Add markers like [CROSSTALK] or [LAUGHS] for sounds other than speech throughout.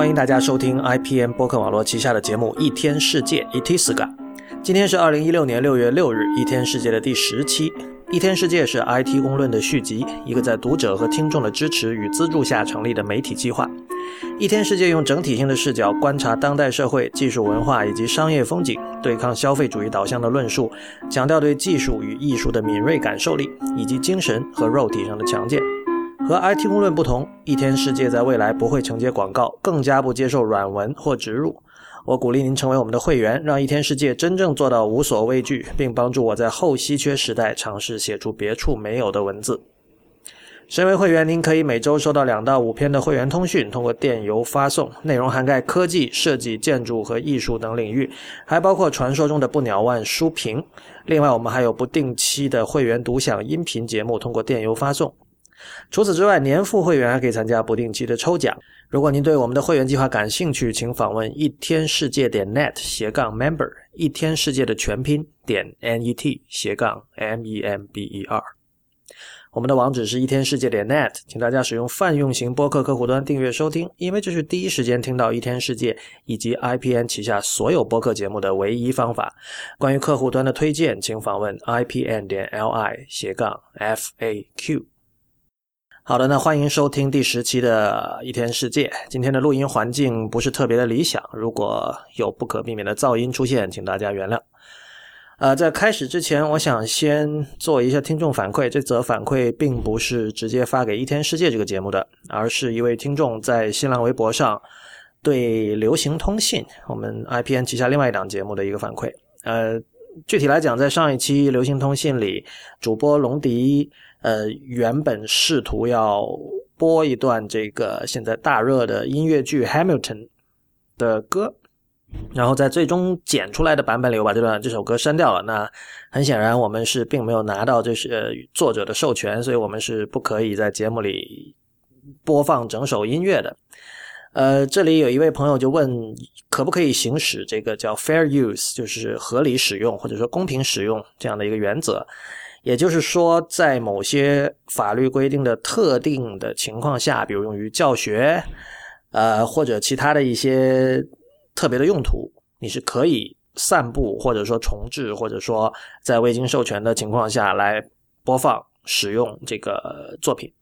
欢迎大家收听 IPM 播客网络旗下的节目《一天世界》（Itiska）。今天是二零一六年六月六日，《一天世界》的第十期。《一天世界》是 IT 公论的续集，一个在读者和听众的支持与资助下成立的媒体计划。《一天世界》用整体性的视角观察当代社会、技术文化以及商业风景，对抗消费主义导向的论述，强调对技术与艺术的敏锐感受力，以及精神和肉体上的强健。和 IT 公论不同，一天世界在未来不会承接广告，更加不接受软文或植入。我鼓励您成为我们的会员，让一天世界真正做到无所畏惧，并帮助我在后稀缺时代尝试写出别处没有的文字。身为会员，您可以每周收到两到五篇的会员通讯，通过电邮发送，内容涵盖科技、设计、建筑和艺术等领域，还包括传说中的不鸟万书评。另外，我们还有不定期的会员独享音频节目，通过电邮发送。除此之外，年付会员还可以参加不定期的抽奖。如果您对我们的会员计划感兴趣，请访问一天世界点 net 斜杠 member，一天世界的全拼点 net 斜杠 m e m b e r。我们的网址是一天世界点 net，请大家使用泛用型播客客户端订阅收听，因为这是第一时间听到一天世界以及 IPN 旗下所有播客节目的唯一方法。关于客户端的推荐，请访问 IPN 点 li 斜杠 f a q。好的，那欢迎收听第十期的一天世界。今天的录音环境不是特别的理想，如果有不可避免的噪音出现，请大家原谅。呃，在开始之前，我想先做一下听众反馈。这则反馈并不是直接发给一天世界这个节目的，而是一位听众在新浪微博上对流行通信我们 IPN 旗下另外一档节目的一个反馈。呃，具体来讲，在上一期流行通信里，主播龙迪。呃，原本试图要播一段这个现在大热的音乐剧《Hamilton》的歌，然后在最终剪出来的版本里，我把这段这首歌删掉了。那很显然，我们是并没有拿到这是作者的授权，所以我们是不可以在节目里播放整首音乐的。呃，这里有一位朋友就问，可不可以行使这个叫 “fair use”，就是合理使用或者说公平使用这样的一个原则？也就是说，在某些法律规定的特定的情况下，比如用于教学，呃，或者其他的一些特别的用途，你是可以散布或者说重置，或者说在未经授权的情况下来播放使用这个作品。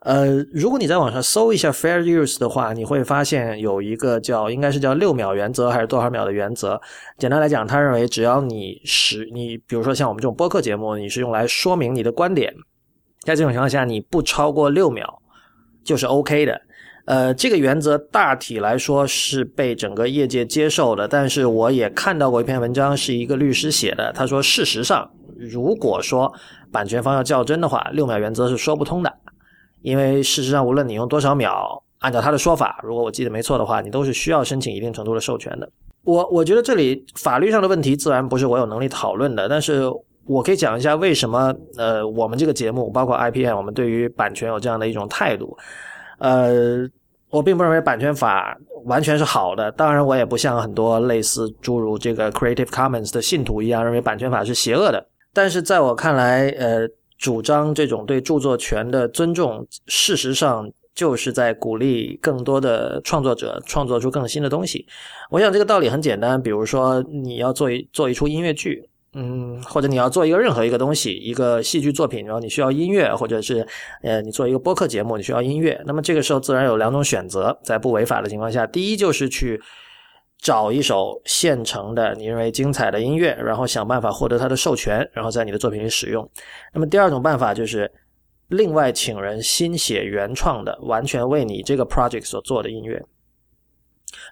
呃，如果你在网上搜一下 fair use 的话，你会发现有一个叫应该是叫六秒原则还是多少秒的原则。简单来讲，他认为只要你使你，比如说像我们这种播客节目，你是用来说明你的观点，在这种情况下，你不超过六秒就是 OK 的。呃，这个原则大体来说是被整个业界接受的，但是我也看到过一篇文章，是一个律师写的，他说事实上，如果说版权方要较真的话，六秒原则是说不通的。因为事实上，无论你用多少秒，按照他的说法，如果我记得没错的话，你都是需要申请一定程度的授权的。我我觉得这里法律上的问题自然不是我有能力讨论的，但是我可以讲一下为什么呃，我们这个节目包括 IPN，我们对于版权有这样的一种态度。呃，我并不认为版权法完全是好的，当然我也不像很多类似诸如这个 Creative Commons 的信徒一样认为版权法是邪恶的。但是在我看来，呃。主张这种对著作权的尊重，事实上就是在鼓励更多的创作者创作出更新的东西。我想这个道理很简单，比如说你要做一做一出音乐剧，嗯，或者你要做一个任何一个东西，一个戏剧作品，然后你需要音乐，或者是呃，你做一个播客节目，你需要音乐。那么这个时候自然有两种选择，在不违法的情况下，第一就是去。找一首现成的你认为精彩的音乐，然后想办法获得它的授权，然后在你的作品里使用。那么第二种办法就是另外请人新写原创的，完全为你这个 project 所做的音乐。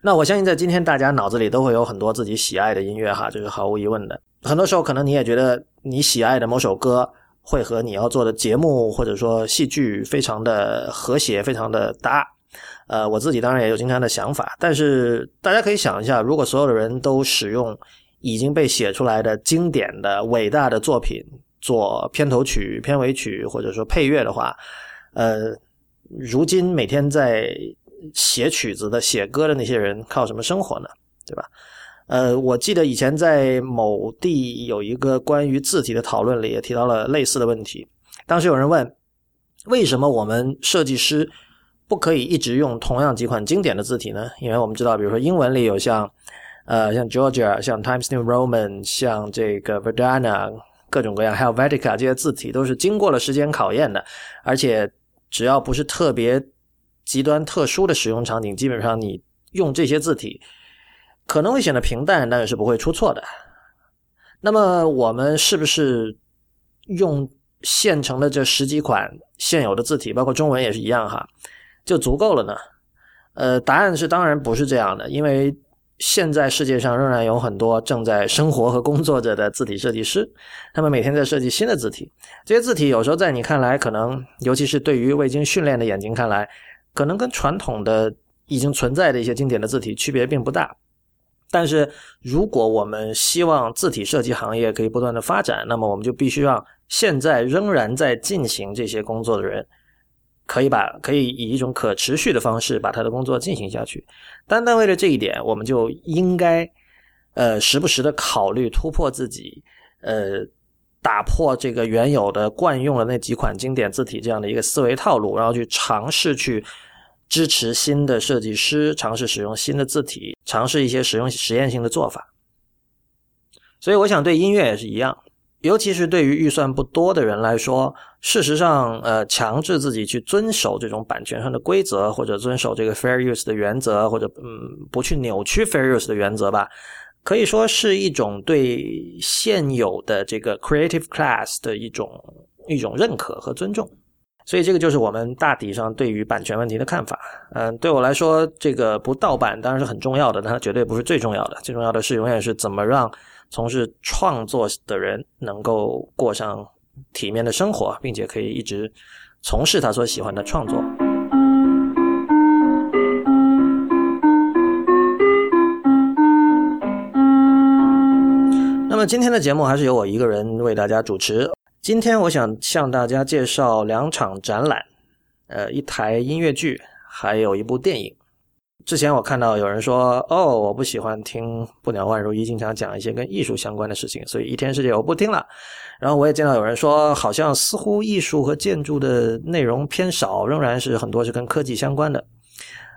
那我相信在今天大家脑子里都会有很多自己喜爱的音乐哈，这是毫无疑问的。很多时候可能你也觉得你喜爱的某首歌会和你要做的节目或者说戏剧非常的和谐，非常的搭。呃，我自己当然也有经常的想法，但是大家可以想一下，如果所有的人都使用已经被写出来的经典的伟大的作品做片头曲、片尾曲或者说配乐的话，呃，如今每天在写曲子的、写歌的那些人靠什么生活呢？对吧？呃，我记得以前在某地有一个关于字体的讨论里也提到了类似的问题，当时有人问，为什么我们设计师？不可以一直用同样几款经典的字体呢？因为我们知道，比如说英文里有像呃像 Georgia、像 Times New Roman、像这个 Verdana 各种各样，还有 Helvetica 这些字体都是经过了时间考验的，而且只要不是特别极端特殊的使用场景，基本上你用这些字体可能会显得平淡，但是不会出错的。那么我们是不是用现成的这十几款现有的字体，包括中文也是一样哈？就足够了呢？呃，答案是当然不是这样的，因为现在世界上仍然有很多正在生活和工作着的字体设计师，他们每天在设计新的字体。这些字体有时候在你看来，可能尤其是对于未经训练的眼睛看来，可能跟传统的已经存在的一些经典的字体区别并不大。但是如果我们希望字体设计行业可以不断的发展，那么我们就必须让现在仍然在进行这些工作的人。可以把可以以一种可持续的方式把他的工作进行下去。单单为了这一点，我们就应该呃时不时的考虑突破自己，呃打破这个原有的惯用的那几款经典字体这样的一个思维套路，然后去尝试去支持新的设计师，尝试使用新的字体，尝试一些使用实验性的做法。所以，我想对音乐也是一样。尤其是对于预算不多的人来说，事实上，呃，强制自己去遵守这种版权上的规则，或者遵守这个 fair use 的原则，或者嗯，不去扭曲 fair use 的原则吧，可以说是一种对现有的这个 creative class 的一种一种认可和尊重。所以，这个就是我们大体上对于版权问题的看法。嗯，对我来说，这个不盗版当然是很重要的，但它绝对不是最重要的。最重要的是，永远是怎么让。从事创作的人能够过上体面的生活，并且可以一直从事他所喜欢的创作。那么今天的节目还是由我一个人为大家主持。今天我想向大家介绍两场展览，呃，一台音乐剧，还有一部电影。之前我看到有人说：“哦，我不喜欢听不鸟万如一经常讲一些跟艺术相关的事情，所以一天世界我不听了。”然后我也见到有人说，好像似乎艺术和建筑的内容偏少，仍然是很多是跟科技相关的。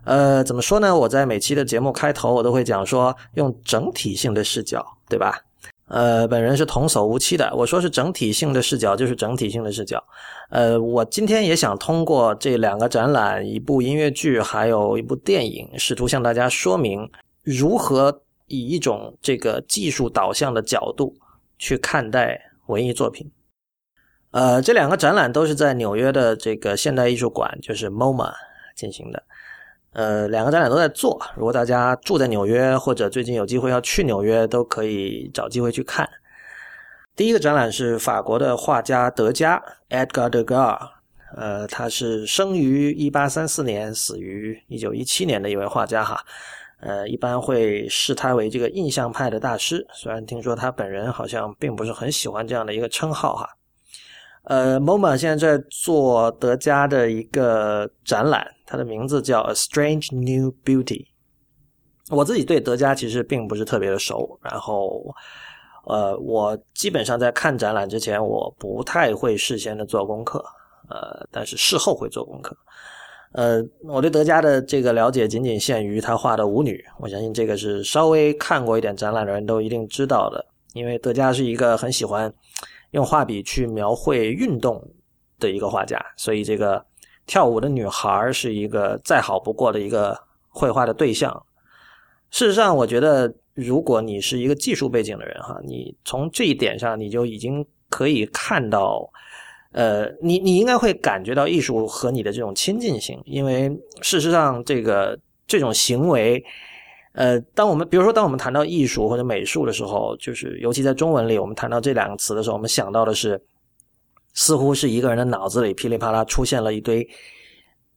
呃，怎么说呢？我在每期的节目开头，我都会讲说，用整体性的视角，对吧？呃，本人是童叟无欺的。我说是整体性的视角，就是整体性的视角。呃，我今天也想通过这两个展览、一部音乐剧，还有一部电影，试图向大家说明如何以一种这个技术导向的角度去看待文艺作品。呃，这两个展览都是在纽约的这个现代艺术馆，就是 MoMA 进行的。呃，两个展览都在做。如果大家住在纽约，或者最近有机会要去纽约，都可以找机会去看。第一个展览是法国的画家德加 （Edgar Degas），呃，他是生于一八三四年，死于一九一七年的一位画家哈。呃，一般会视他为这个印象派的大师，虽然听说他本人好像并不是很喜欢这样的一个称号哈。呃，MoMA 现在在做德加的一个展览，它的名字叫《A Strange New Beauty》。我自己对德加其实并不是特别的熟，然后，呃，我基本上在看展览之前，我不太会事先的做功课，呃，但是事后会做功课。呃，我对德加的这个了解仅仅限于他画的舞女，我相信这个是稍微看过一点展览的人都一定知道的，因为德加是一个很喜欢。用画笔去描绘运动的一个画家，所以这个跳舞的女孩是一个再好不过的一个绘画的对象。事实上，我觉得如果你是一个技术背景的人哈，你从这一点上你就已经可以看到，呃，你你应该会感觉到艺术和你的这种亲近性，因为事实上这个这种行为。呃，当我们比如说，当我们谈到艺术或者美术的时候，就是尤其在中文里，我们谈到这两个词的时候，我们想到的是，似乎是一个人的脑子里噼里啪啦出现了一堆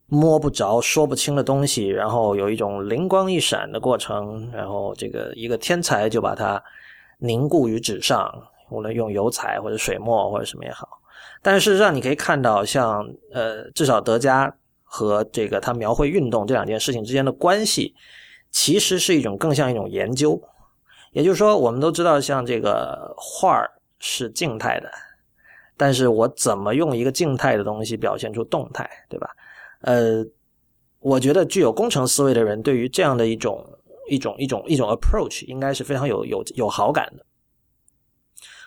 摸不着、说不清的东西，然后有一种灵光一闪的过程，然后这个一个天才就把它凝固于纸上，无论用油彩或者水墨或者什么也好。但事实上，你可以看到，像呃，至少德加和这个他描绘运动这两件事情之间的关系。其实是一种更像一种研究，也就是说，我们都知道，像这个画儿是静态的，但是我怎么用一个静态的东西表现出动态，对吧？呃，我觉得具有工程思维的人对于这样的一种一种一种一种 approach 应该是非常有有有好感的。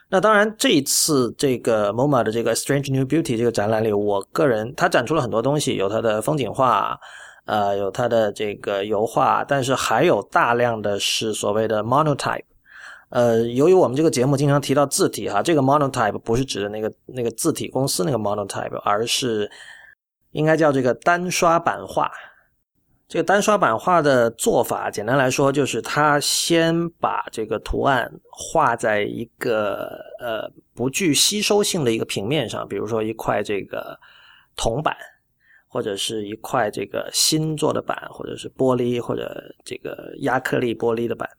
那当然，这一次这个 MoMA 的这个 Strange New Beauty 这个展览里，我个人它展出了很多东西，有它的风景画，呃，有它的这个油画，但是还有大量的是所谓的 monotype。呃，由于我们这个节目经常提到字体哈，这个 monotype 不是指的那个那个字体公司那个 monotype，而是应该叫这个单刷版画。这个单刷版画的做法，简单来说就是它先把这个图案画在一个呃不具吸收性的一个平面上，比如说一块这个铜板，或者是一块这个新做的板，或者是玻璃或者这个亚克力玻璃的板。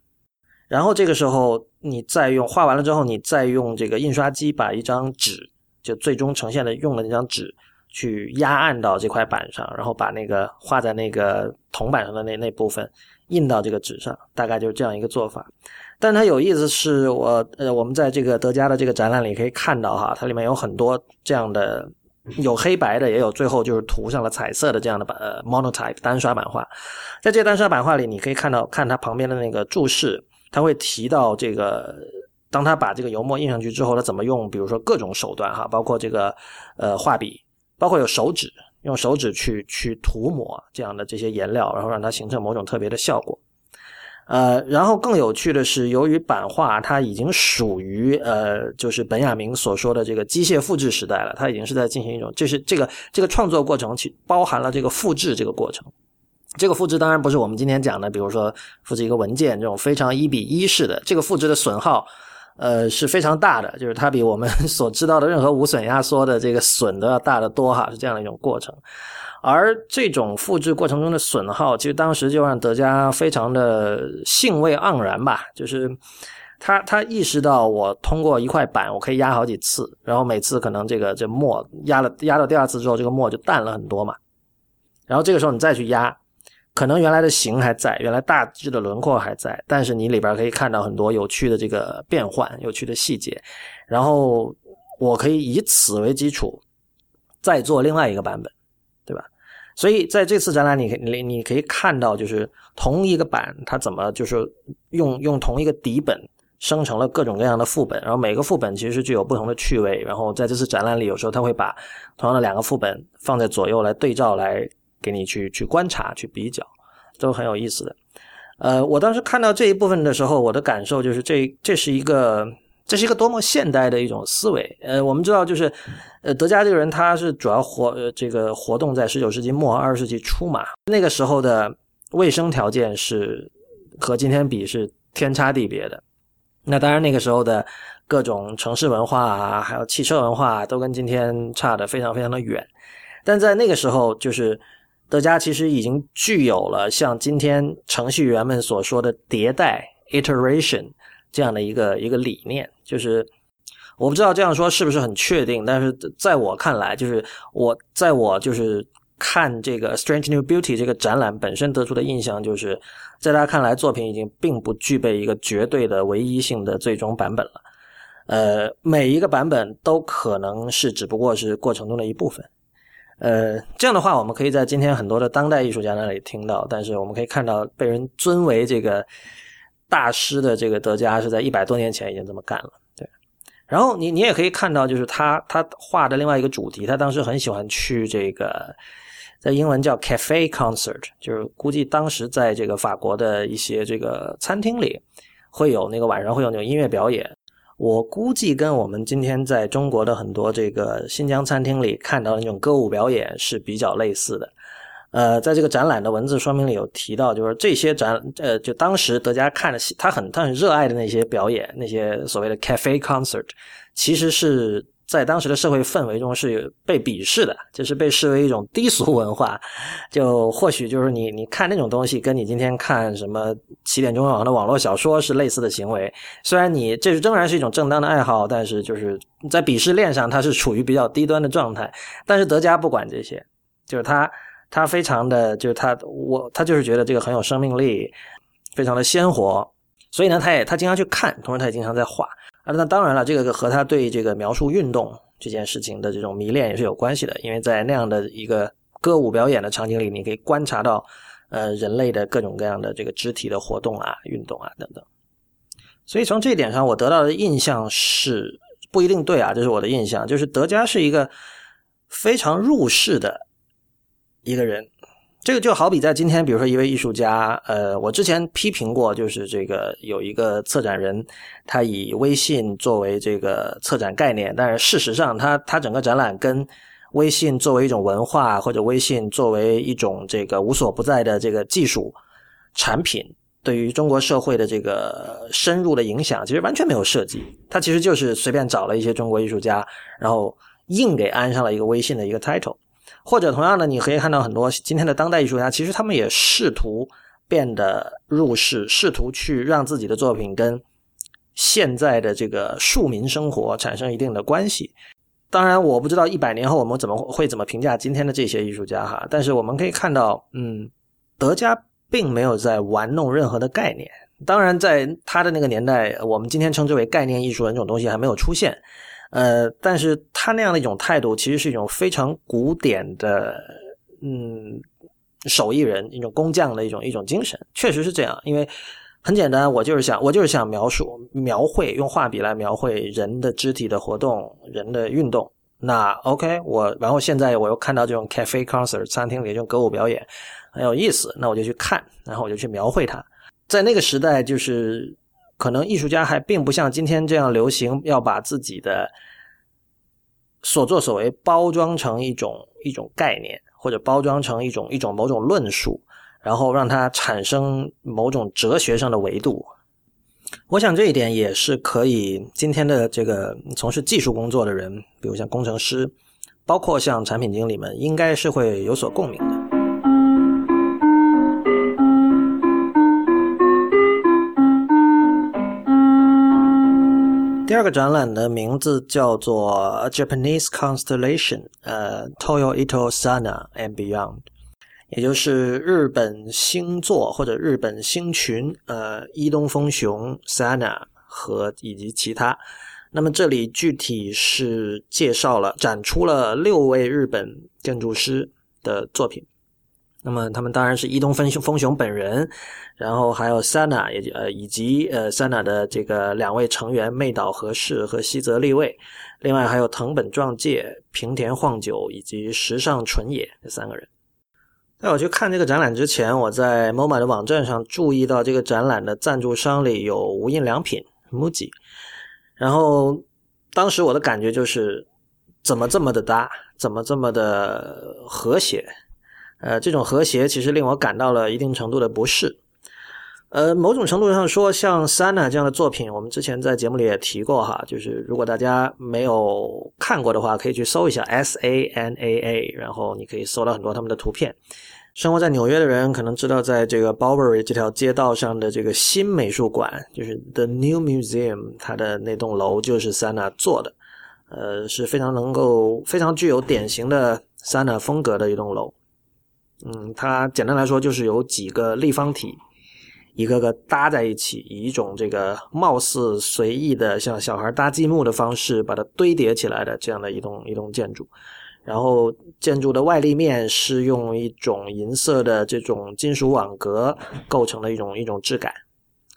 然后这个时候，你再用画完了之后，你再用这个印刷机把一张纸，就最终呈现的用的那张纸，去压按到这块板上，然后把那个画在那个铜板上的那那部分印到这个纸上，大概就是这样一个做法。但它有意思是我呃，我们在这个德加的这个展览里可以看到哈，它里面有很多这样的，有黑白的，也有最后就是涂上了彩色的这样的版呃 monotype 单刷版画。在这单刷版画里，你可以看到看它旁边的那个注释。他会提到这个，当他把这个油墨印上去之后，他怎么用？比如说各种手段哈，包括这个呃画笔，包括有手指，用手指去去涂抹这样的这些颜料，然后让它形成某种特别的效果。呃，然后更有趣的是，由于版画它已经属于呃，就是本雅明所说的这个机械复制时代了，它已经是在进行一种，就是这个这个创作过程其包含了这个复制这个过程。这个复制当然不是我们今天讲的，比如说复制一个文件这种非常一比一式的。这个复制的损耗，呃是非常大的，就是它比我们 [LAUGHS] 所知道的任何无损压缩的这个损都要大得多哈，是这样的一种过程。而这种复制过程中的损耗，其实当时就让德加非常的兴味盎然吧，就是他他意识到我通过一块板，我可以压好几次，然后每次可能这个这墨压了压到第二次之后，这个墨就淡了很多嘛，然后这个时候你再去压。可能原来的形还在，原来大致的轮廓还在，但是你里边可以看到很多有趣的这个变换、有趣的细节。然后我可以以此为基础，再做另外一个版本，所以在这次展览，你你你可以看到，就是同一个版，它怎么就是用用同一个底本生成了各种各样的副本，然后每个副本其实具有不同的趣味。然后在这次展览里，有时候他会把同样的两个副本放在左右来对照来。给你去去观察、去比较，都很有意思的。呃，我当时看到这一部分的时候，我的感受就是，这这是一个，这是一个多么现代的一种思维。呃，我们知道，就是呃，德加这个人，他是主要活呃这个活动在十九世纪末、二十世纪初嘛。那个时候的卫生条件是和今天比是天差地别的。那当然，那个时候的各种城市文化啊，还有汽车文化，都跟今天差的非常非常的远。但在那个时候，就是。德加其实已经具有了像今天程序员们所说的迭代 （iteration） 这样的一个一个理念，就是我不知道这样说是不是很确定，但是在我看来，就是我在我就是看这个《Strange New Beauty》这个展览本身得出的印象，就是在大家看来，作品已经并不具备一个绝对的唯一性的最终版本了。呃，每一个版本都可能是只不过是过程中的一部分。呃，这样的话，我们可以在今天很多的当代艺术家那里听到，但是我们可以看到，被人尊为这个大师的这个德加是在一百多年前已经这么干了。对，然后你你也可以看到，就是他他画的另外一个主题，他当时很喜欢去这个，在英文叫 cafe concert，就是估计当时在这个法国的一些这个餐厅里会有那个晚上会有那种音乐表演。我估计跟我们今天在中国的很多这个新疆餐厅里看到的那种歌舞表演是比较类似的。呃，在这个展览的文字说明里有提到，就是这些展，呃，就当时德加看的，他很他很热爱的那些表演，那些所谓的 cafe concert，其实是。在当时的社会氛围中是被鄙视的，就是被视为一种低俗文化。就或许就是你你看那种东西，跟你今天看什么起点中文网的网络小说是类似的行为。虽然你这是仍然是一种正当的爱好，但是就是在鄙视链上，它是处于比较低端的状态。但是德加不管这些，就是他他非常的就是他我他就是觉得这个很有生命力，非常的鲜活。所以呢，他也他经常去看，同时他也经常在画。啊，那当然了，这个和他对这个描述运动这件事情的这种迷恋也是有关系的，因为在那样的一个歌舞表演的场景里，你可以观察到呃人类的各种各样的这个肢体的活动啊、运动啊等等。所以从这一点上，我得到的印象是不一定对啊，这是我的印象，就是德加是一个非常入世的一个人。这个就好比在今天，比如说一位艺术家，呃，我之前批评过，就是这个有一个策展人，他以微信作为这个策展概念，但是事实上，他他整个展览跟微信作为一种文化，或者微信作为一种这个无所不在的这个技术产品，对于中国社会的这个深入的影响，其实完全没有涉及。他其实就是随便找了一些中国艺术家，然后硬给安上了一个微信的一个 title。或者同样的，你可以看到很多今天的当代艺术家，其实他们也试图变得入世，试图去让自己的作品跟现在的这个庶民生活产生一定的关系。当然，我不知道一百年后我们怎么会怎么评价今天的这些艺术家哈。但是我们可以看到，嗯，德加并没有在玩弄任何的概念。当然，在他的那个年代，我们今天称之为概念艺术的那种东西还没有出现。呃，但是他那样的一种态度，其实是一种非常古典的，嗯，手艺人一种工匠的一种一种精神，确实是这样。因为很简单，我就是想，我就是想描述、描绘，用画笔来描绘人的肢体的活动、人的运动。那 OK，我然后现在我又看到这种 cafe concert 餐厅里这种歌舞表演很有意思，那我就去看，然后我就去描绘它。在那个时代，就是。可能艺术家还并不像今天这样流行，要把自己的所作所为包装成一种一种概念，或者包装成一种一种某种论述，然后让它产生某种哲学上的维度。我想这一点也是可以今天的这个从事技术工作的人，比如像工程师，包括像产品经理们，应该是会有所共鸣的。第二个展览的名字叫做 Japanese Constellation，呃，Toyo Ito Sana and Beyond，也就是日本星座或者日本星群，呃，伊东丰雄 Sana 和以及其他。那么这里具体是介绍了展出了六位日本建筑师的作品。那么他们当然是伊东丰雄丰雄本人，然后还有 Sana 也呃以及呃 Sana 的这个两位成员妹岛和世和西泽立卫，另外还有藤本壮介、平田晃久以及时尚纯也这三个人。在我去看这个展览之前，我在 MoMA 的网站上注意到这个展览的赞助商里有无印良品 MUJI，然后当时我的感觉就是怎么这么的搭，怎么这么的和谐。呃，这种和谐其实令我感到了一定程度的不适。呃，某种程度上说，像 Sana 这样的作品，我们之前在节目里也提过哈，就是如果大家没有看过的话，可以去搜一下 S A N A A，然后你可以搜到很多他们的图片。生活在纽约的人可能知道，在这个 b o w e r y 这条街道上的这个新美术馆，就是 The New Museum，它的那栋楼就是 Sana 做的，呃，是非常能够、非常具有典型的 Sana 风格的一栋楼。嗯，它简单来说就是有几个立方体，一个个搭在一起，以一种这个貌似随意的像小孩搭积木的方式把它堆叠起来的这样的一栋一栋建筑。然后建筑的外立面是用一种银色的这种金属网格构成的一种一种质感，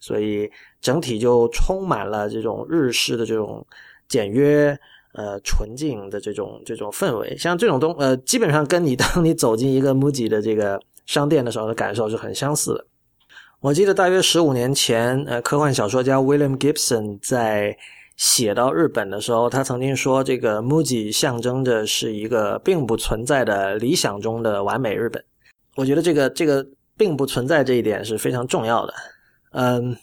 所以整体就充满了这种日式的这种简约。呃，纯净的这种这种氛围，像这种东呃，基本上跟你 [LAUGHS] 当你走进一个 MUJI 的这个商店的时候的感受是很相似的。我记得大约十五年前，呃，科幻小说家 William Gibson 在写到日本的时候，他曾经说，这个 MUJI 象征着是一个并不存在的理想中的完美日本。我觉得这个这个并不存在这一点是非常重要的。嗯，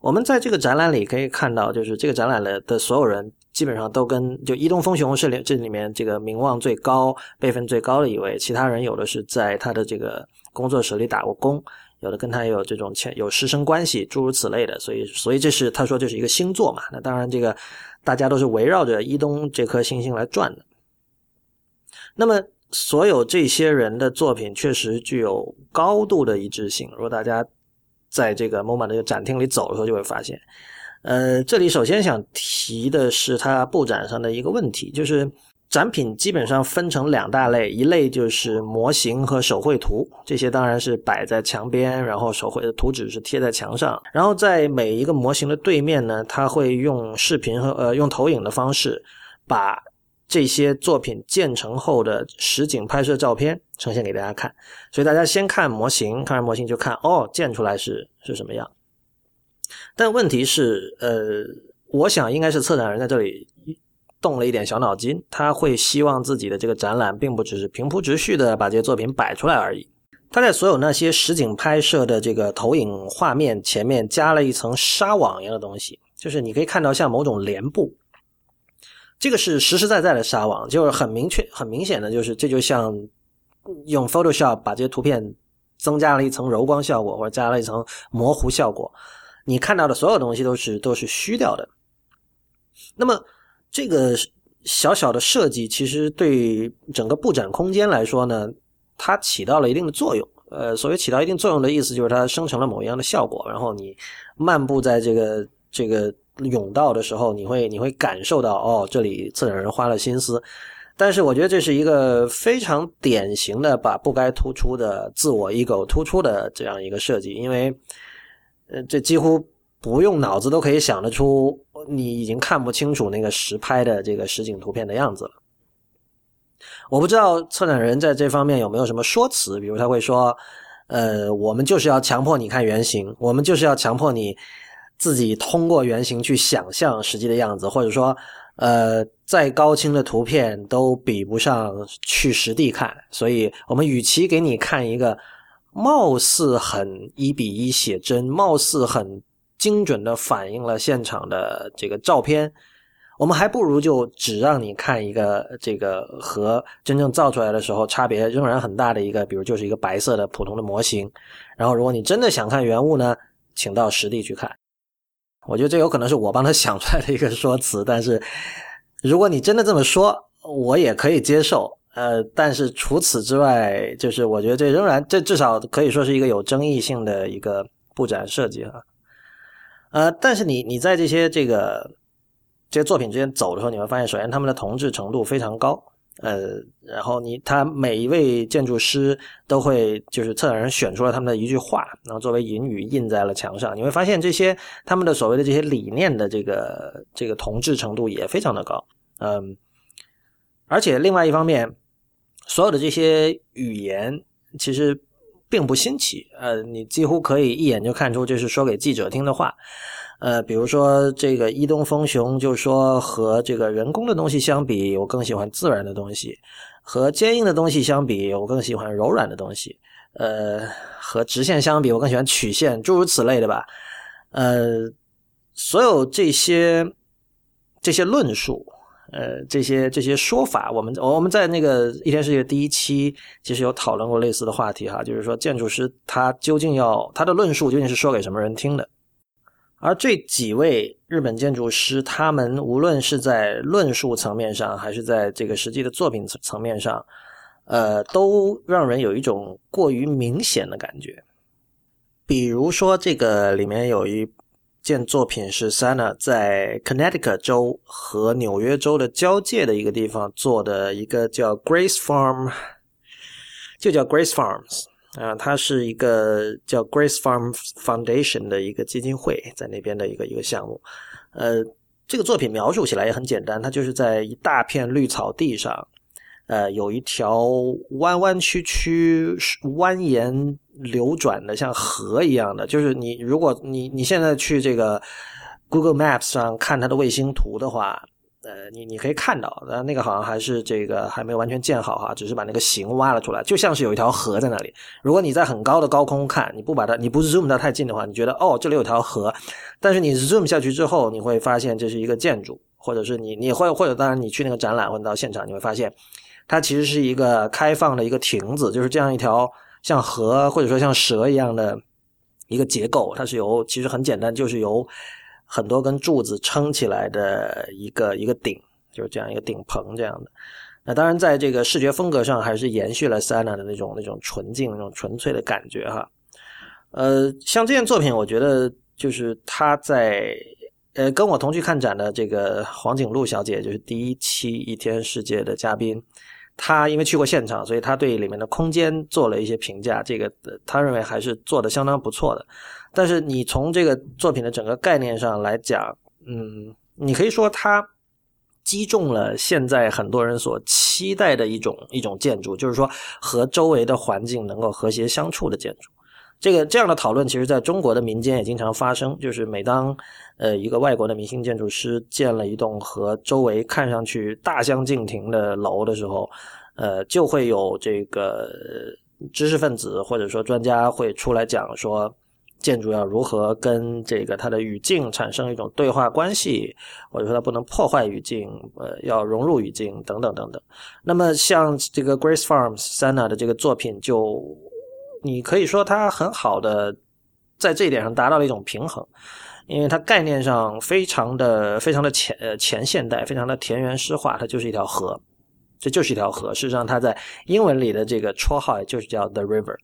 我们在这个展览里可以看到，就是这个展览的的所有人。基本上都跟就伊东丰雄是里这里面这个名望最高、辈分最高的一位，其他人有的是在他的这个工作室里打过工，有的跟他有这种前有师生关系，诸如此类的。所以，所以这是他说这是一个星座嘛？那当然，这个大家都是围绕着伊东这颗星星来转的。那么，所有这些人的作品确实具有高度的一致性。如果大家在这个 MoMA 的展厅里走的时候，就会发现。呃，这里首先想提的是它布展上的一个问题，就是展品基本上分成两大类，一类就是模型和手绘图，这些当然是摆在墙边，然后手绘的图纸是贴在墙上。然后在每一个模型的对面呢，它会用视频和呃用投影的方式，把这些作品建成后的实景拍摄照片呈现给大家看。所以大家先看模型，看完模型就看哦，建出来是是什么样。但问题是，呃，我想应该是策展人在这里。动了一点小脑筋，他会希望自己的这个展览并不只是平铺直叙的把这些作品摆出来而已。他在所有那些实景拍摄的这个投影画面前面加了一层纱网一样的东西，就是你可以看到像某种帘布。这个是实实在在的纱网，就是很明确、很明显的，就是这就像用 Photoshop 把这些图片增加了一层柔光效果，或者加了一层模糊效果。你看到的所有东西都是都是虚掉的。那么。这个小小的设计，其实对整个布展空间来说呢，它起到了一定的作用。呃，所谓起到一定作用的意思，就是它生成了某一样的效果。然后你漫步在这个这个甬道的时候，你会你会感受到，哦，这里策展人花了心思。但是我觉得这是一个非常典型的把不该突出的自我 ego 突出的这样一个设计，因为呃，这几乎。不用脑子都可以想得出，你已经看不清楚那个实拍的这个实景图片的样子了。我不知道策展人在这方面有没有什么说辞，比如他会说：“呃，我们就是要强迫你看原型，我们就是要强迫你自己通过原型去想象实际的样子，或者说，呃，再高清的图片都比不上去实地看，所以我们与其给你看一个貌似很一比一写真，貌似很……精准的反映了现场的这个照片，我们还不如就只让你看一个这个和真正造出来的时候差别仍然很大的一个，比如就是一个白色的普通的模型。然后，如果你真的想看原物呢，请到实地去看。我觉得这有可能是我帮他想出来的一个说辞，但是如果你真的这么说，我也可以接受。呃，但是除此之外，就是我觉得这仍然这至少可以说是一个有争议性的一个布展设计哈。呃，但是你你在这些这个这些作品之间走的时候，你会发现，首先他们的同质程度非常高，呃，然后你他每一位建筑师都会就是策展人选出了他们的一句话，然后作为引语印在了墙上。你会发现这些他们的所谓的这些理念的这个这个同质程度也非常的高，嗯，而且另外一方面，所有的这些语言其实。并不新奇，呃，你几乎可以一眼就看出这是说给记者听的话，呃，比如说这个伊东丰雄就说和这个人工的东西相比，我更喜欢自然的东西；和坚硬的东西相比，我更喜欢柔软的东西；呃，和直线相比，我更喜欢曲线，诸如此类的吧。呃，所有这些这些论述。呃，这些这些说法，我们我们在那个一天世界第一期其实有讨论过类似的话题哈，就是说建筑师他究竟要他的论述究竟是说给什么人听的？而这几位日本建筑师，他们无论是在论述层面上，还是在这个实际的作品层面上，呃，都让人有一种过于明显的感觉。比如说，这个里面有一。件作品是 Sana 在 Connecticut 州和纽约州的交界的一个地方做的一个叫 Grace Farm，就叫 Grace Farms 啊，它是一个叫 Grace Farm Foundation 的一个基金会在那边的一个一个项目。呃，这个作品描述起来也很简单，它就是在一大片绿草地上，呃，有一条弯弯曲曲、蜿蜒。流转的像河一样的，就是你如果你你现在去这个 Google Maps 上看它的卫星图的话，呃，你你可以看到，呃，那个好像还是这个还没有完全建好哈，只是把那个形挖了出来，就像是有一条河在那里。如果你在很高的高空看，你不把它你不 zoom 到太近的话，你觉得哦这里有条河，但是你 zoom 下去之后，你会发现这是一个建筑，或者是你你会或者当然你去那个展览或者到现场，你会发现它其实是一个开放的一个亭子，就是这样一条。像河或者说像蛇一样的一个结构，它是由其实很简单，就是由很多根柱子撑起来的一个一个顶，就是这样一个顶棚这样的。那当然，在这个视觉风格上，还是延续了 Sana 的那种那种纯净、那种纯粹的感觉哈。呃，像这件作品，我觉得就是它在呃，跟我同去看展的这个黄景璐小姐，就是第一期一天世界的嘉宾，他因为去过现场，所以他对里面的空间做了一些评价。这个他认为还是做的相当不错的。但是你从这个作品的整个概念上来讲，嗯，你可以说它击中了现在很多人所期待的一种一种建筑，就是说和周围的环境能够和谐相处的建筑。这个这样的讨论，其实在中国的民间也经常发生。就是每当呃一个外国的明星建筑师建了一栋和周围看上去大相径庭的楼的时候，呃，就会有这个知识分子或者说专家会出来讲说，建筑要如何跟这个它的语境产生一种对话关系，或者说它不能破坏语境，呃，要融入语境等等等等。那么像这个 Grace Farms Sana 的这个作品就。你可以说它很好的在这一点上达到了一种平衡，因为它概念上非常的非常的前呃前现代，非常的田园诗化，它就是一条河，这就是一条河。事实上，它在英文里的这个绰号就是叫 The River，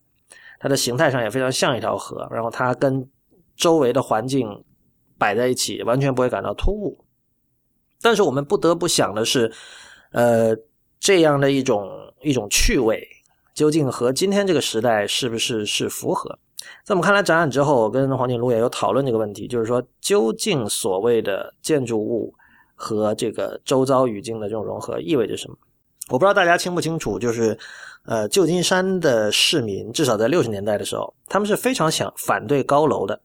它的形态上也非常像一条河，然后它跟周围的环境摆在一起，完全不会感到突兀。但是我们不得不想的是，呃，这样的一种一种趣味。究竟和今天这个时代是不是是符合？在我们看来，展览之后，我跟黄景路也有讨论这个问题，就是说，究竟所谓的建筑物和这个周遭语境的这种融合意味着什么？我不知道大家清不清楚，就是呃，旧金山的市民至少在六十年代的时候，他们是非常想反对高楼的。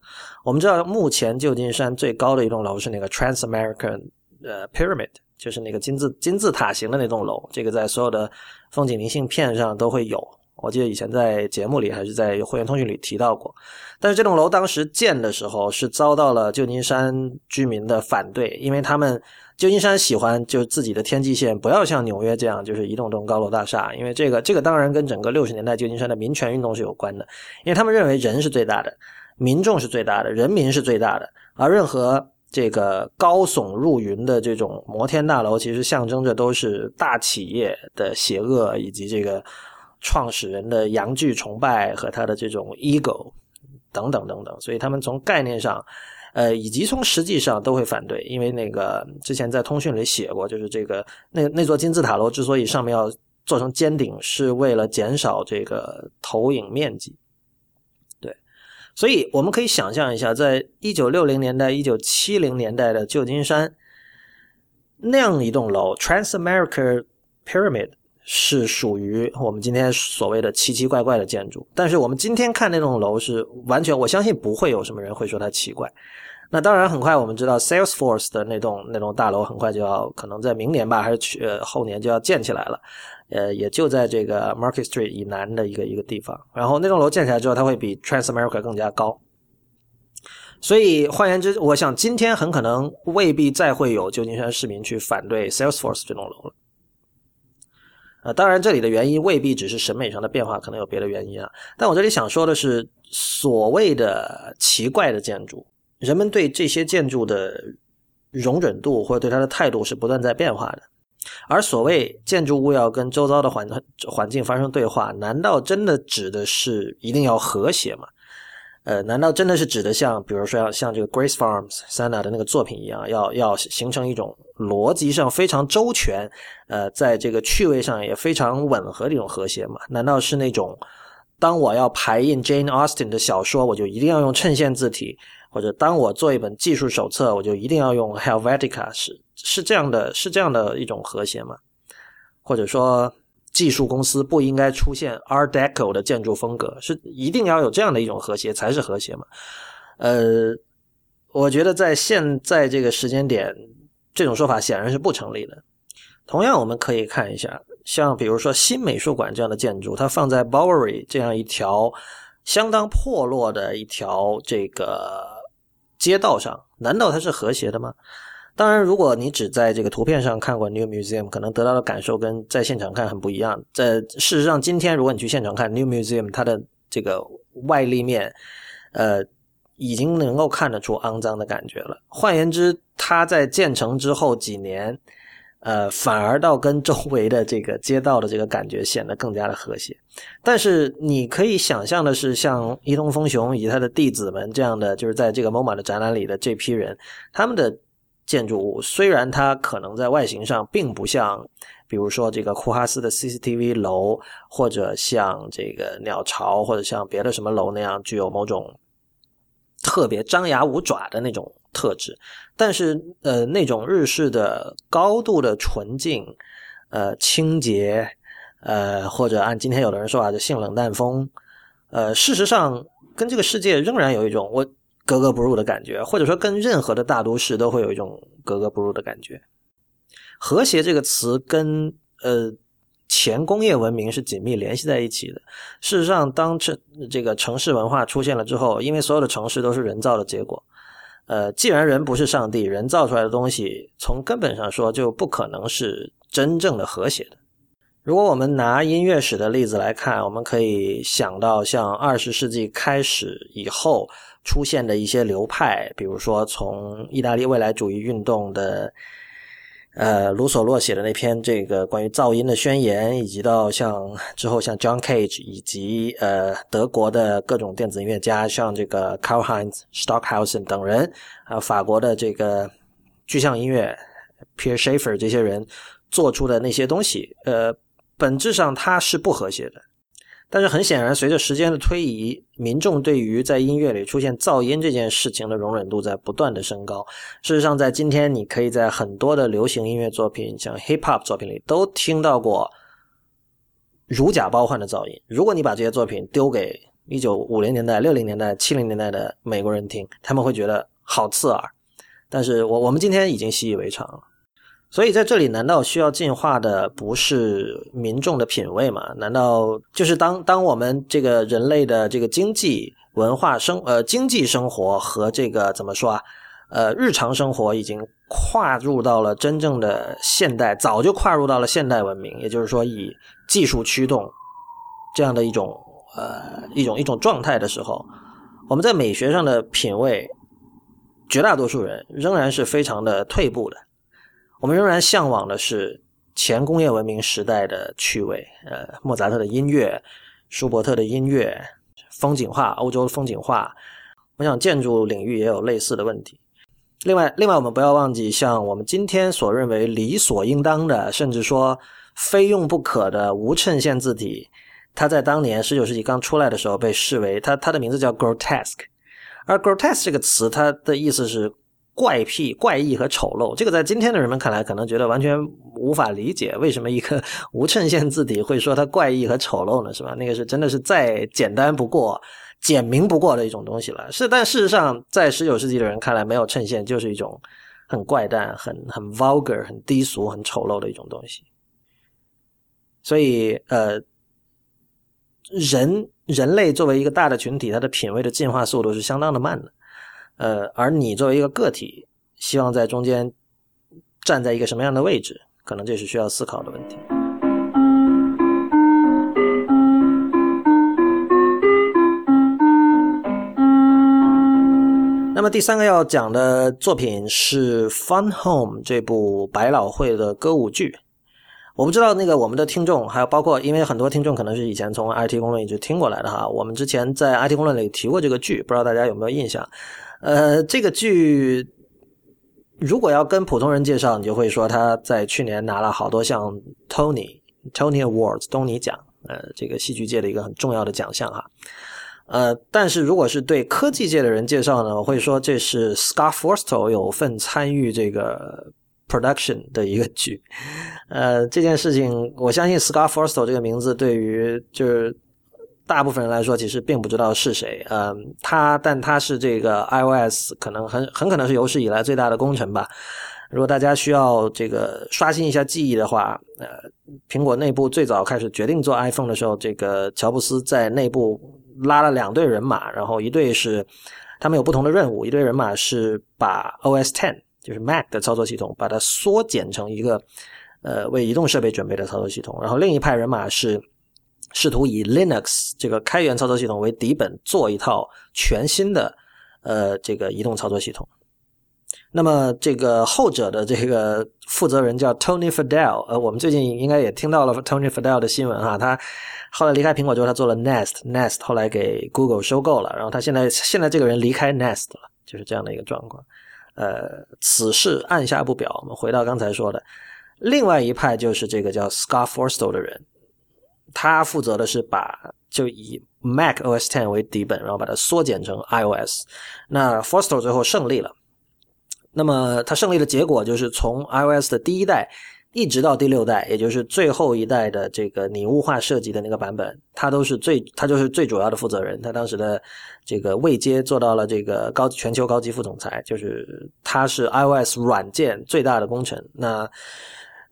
我们知道，目前旧金山最高的一栋楼是那个 Trans American 呃 Pyramid。就是那个金字金字塔形的那栋楼，这个在所有的风景明信片上都会有。我记得以前在节目里还是在会员通讯里提到过。但是这栋楼当时建的时候是遭到了旧金山居民的反对，因为他们旧金山喜欢就自己的天际线不要像纽约这样就是一栋栋高楼大厦，因为这个这个当然跟整个六十年代旧金山的民权运动是有关的，因为他们认为人是最大的，民众是最大的，人民是最大的，而任何。这个高耸入云的这种摩天大楼，其实象征着都是大企业的邪恶，以及这个创始人的阳具崇拜和他的这种 ego 等等等等。所以他们从概念上，呃，以及从实际上都会反对。因为那个之前在通讯里写过，就是这个那那座金字塔楼之所以上面要做成尖顶，是为了减少这个投影面积。对所以我们可以想象一下，在一九六零年代、一九七零年代的旧金山，那样一栋楼 ——Trans America Pyramid，是属于我们今天所谓的奇奇怪怪的建筑。但是我们今天看那栋楼是完全，我相信不会有什么人会说它奇怪。那当然，很快我们知道 Salesforce 的那栋那栋大楼很快就要，可能在明年吧，还是去呃后年就要建起来了。呃，也就在这个 Market Street 以南的一个一个地方。然后那栋楼建起来之后，它会比 Trans America 更加高。所以换言之，我想今天很可能未必再会有旧金山市民去反对 Salesforce 这栋楼了。啊，当然这里的原因未必只是审美上的变化，可能有别的原因啊。但我这里想说的是，所谓的奇怪的建筑，人们对这些建筑的容忍度或者对它的态度是不断在变化的。而所谓建筑物要跟周遭的环环境发生对话，难道真的指的是一定要和谐吗？呃，难道真的是指的像，比如说像像这个 Grace Farms Sana 的那个作品一样，要要形成一种逻辑上非常周全，呃，在这个趣味上也非常吻合的一种和谐吗？难道是那种当我要排印 Jane Austen 的小说，我就一定要用衬线字体？或者当我做一本技术手册，我就一定要用 Helvetica，是是这样的，是这样的一种和谐吗？或者说，技术公司不应该出现 Art Deco 的建筑风格，是一定要有这样的一种和谐才是和谐吗？呃，我觉得在现在这个时间点，这种说法显然是不成立的。同样，我们可以看一下，像比如说新美术馆这样的建筑，它放在 Bowery 这样一条相当破落的一条这个。街道上，难道它是和谐的吗？当然，如果你只在这个图片上看过 New Museum，可能得到的感受跟在现场看很不一样。在事实上，今天如果你去现场看 New Museum，它的这个外立面，呃，已经能够看得出肮脏的感觉了。换言之，它在建成之后几年，呃，反而倒跟周围的这个街道的这个感觉显得更加的和谐。但是你可以想象的是，像伊东丰雄以及他的弟子们这样的，就是在这个 MoMA 的展览里的这批人，他们的建筑物虽然它可能在外形上并不像，比如说这个库哈斯的 CCTV 楼，或者像这个鸟巢，或者像别的什么楼那样具有某种特别张牙舞爪的那种。特质，但是呃，那种日式的高度的纯净，呃，清洁，呃，或者按今天有的人说法就性冷淡风，呃，事实上跟这个世界仍然有一种我格格不入的感觉，或者说跟任何的大都市都会有一种格格不入的感觉。和谐这个词跟呃前工业文明是紧密联系在一起的。事实上，当这这个城市文化出现了之后，因为所有的城市都是人造的结果。呃，既然人不是上帝，人造出来的东西，从根本上说就不可能是真正的和谐的。如果我们拿音乐史的例子来看，我们可以想到像二十世纪开始以后出现的一些流派，比如说从意大利未来主义运动的。呃，卢索洛写的那篇这个关于噪音的宣言，以及到像之后像 John Cage 以及呃德国的各种电子音乐家，像这个 Karl Heinz Stockhausen 等人，还有法国的这个具象音乐 Pierre Schaeffer 这些人做出的那些东西，呃，本质上它是不和谐的。但是很显然，随着时间的推移，民众对于在音乐里出现噪音这件事情的容忍度在不断的升高。事实上，在今天，你可以在很多的流行音乐作品，像 hip hop 作品里，都听到过如假包换的噪音。如果你把这些作品丢给一九五零年代、六零年代、七零年代的美国人听，他们会觉得好刺耳。但是我我们今天已经习以为常了。所以在这里，难道需要进化的不是民众的品味吗？难道就是当当我们这个人类的这个经济、文化生呃经济生活和这个怎么说啊？呃，日常生活已经跨入到了真正的现代，早就跨入到了现代文明，也就是说以技术驱动这样的一种呃一种一种状态的时候，我们在美学上的品味，绝大多数人仍然是非常的退步的。我们仍然向往的是前工业文明时代的趣味，呃，莫扎特的音乐，舒伯特的音乐，风景画，欧洲风景画。我想建筑领域也有类似的问题。另外，另外我们不要忘记，像我们今天所认为理所应当的，甚至说非用不可的无衬线字体，它在当年十九世纪刚出来的时候被视为它它的名字叫 grotesque，而 grotesque 这个词它的意思是。怪癖、怪异和丑陋，这个在今天的人们看来，可能觉得完全无法理解，为什么一个无衬线字体会说它怪异和丑陋呢？是吧？那个是真的是再简单不过、简明不过的一种东西了。是，但事实上，在十九世纪的人看来，没有衬线就是一种很怪诞、很很 vulgar、很低俗、很丑陋的一种东西。所以，呃，人人类作为一个大的群体，它的品味的进化速度是相当的慢的。呃，而你作为一个个体，希望在中间站在一个什么样的位置，可能这是需要思考的问题。那么第三个要讲的作品是《Fun Home》这部百老汇的歌舞剧。我不知道那个我们的听众，还有包括因为很多听众可能是以前从 IT 公论一直听过来的哈，我们之前在 IT 公论里提过这个剧，不知道大家有没有印象？呃，这个剧如果要跟普通人介绍，你就会说他在去年拿了好多项 Tony Tony Awards 东尼奖，呃，这个戏剧界的一个很重要的奖项哈。呃，但是如果是对科技界的人介绍呢，我会说这是 Scott Forstall 有份参与这个 production 的一个剧。呃，这件事情，我相信 Scott Forstall 这个名字对于就是。大部分人来说，其实并不知道是谁。嗯，他，但他是这个 iOS 可能很很可能是有史以来最大的功臣吧。如果大家需要这个刷新一下记忆的话，呃，苹果内部最早开始决定做 iPhone 的时候，这个乔布斯在内部拉了两队人马，然后一队是他们有不同的任务，一队人马是把 OS Ten 就是 Mac 的操作系统把它缩减成一个呃为移动设备准备的操作系统，然后另一派人马是。试图以 Linux 这个开源操作系统为底本，做一套全新的呃这个移动操作系统。那么这个后者的这个负责人叫 Tony Fadell，呃，我们最近应该也听到了 Tony Fadell 的新闻哈，他后来离开苹果之后，他做了 Nest，Nest 后来给 Google 收购了，然后他现在现在这个人离开 Nest 了，就是这样的一个状况。呃，此事按下不表。我们回到刚才说的，另外一派就是这个叫 Scott Forstall 的人，他负责的是把就以 Mac OS Ten 为底本，然后把它缩减成 iOS。那 forster 最后胜利了。那么他胜利的结果就是从 iOS 的第一代一直到第六代，也就是最后一代的这个拟物化设计的那个版本，他都是最他就是最主要的负责人。他当时的这个位阶做到了这个高全球高级副总裁，就是他是 iOS 软件最大的功臣。那。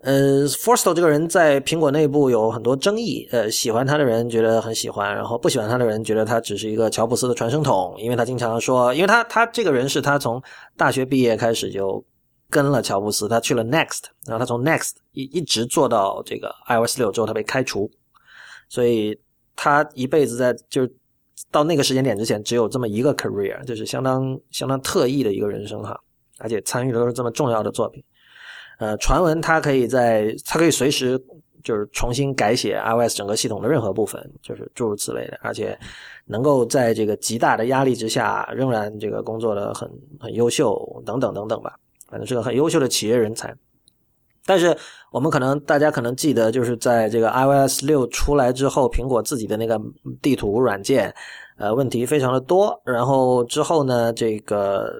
呃，Forstall 这个人在苹果内部有很多争议。呃，喜欢他的人觉得很喜欢，然后不喜欢他的人觉得他只是一个乔布斯的传声筒，因为他经常说，因为他他这个人是他从大学毕业开始就跟了乔布斯，他去了 Next，然后他从 Next 一一直做到这个 iOS 六之后他被开除，所以他一辈子在就是到那个时间点之前只有这么一个 career，就是相当相当特异的一个人生哈，而且参与的都是这么重要的作品。呃，传闻它可以在，它可以随时就是重新改写 iOS 整个系统的任何部分，就是诸如此类的，而且能够在这个极大的压力之下，仍然这个工作的很很优秀，等等等等吧，反正是个很优秀的企业人才。但是我们可能大家可能记得，就是在这个 iOS 六出来之后，苹果自己的那个地图软件，呃，问题非常的多，然后之后呢，这个。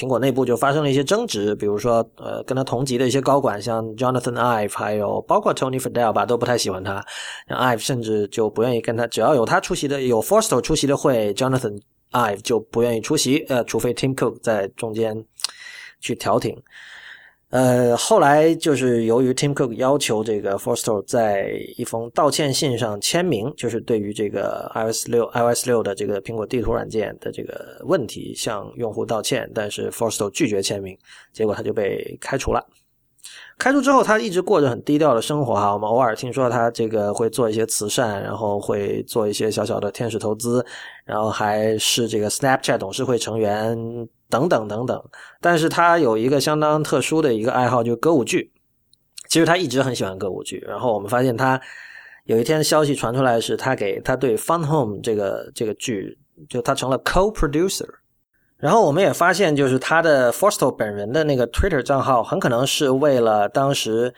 苹果内部就发生了一些争执，比如说，呃，跟他同级的一些高管，像 Jonathan Ive，还有包括 Tony Fadell 吧，都不太喜欢他。像 Ive 甚至就不愿意跟他，只要有他出席的，有 Forst 出席的会，Jonathan Ive 就不愿意出席，呃，除非 Tim Cook 在中间去调停。呃，后来就是由于 Tim Cook 要求这个 Forstal 在一封道歉信上签名，就是对于这个 iOS 六 iOS 六的这个苹果地图软件的这个问题向用户道歉，但是 Forstall 拒绝签名，结果他就被开除了。开除之后，他一直过着很低调的生活哈。我们偶尔听说他这个会做一些慈善，然后会做一些小小的天使投资，然后还是这个 Snapchat 董事会成员。等等等等，但是他有一个相当特殊的一个爱好，就是歌舞剧。其实他一直很喜欢歌舞剧。然后我们发现他有一天消息传出来，是他给他对《Fun Home》这个这个剧，就他成了 co-producer。然后我们也发现，就是他的 Forstall 本人的那个 Twitter 账号，很可能是为了当时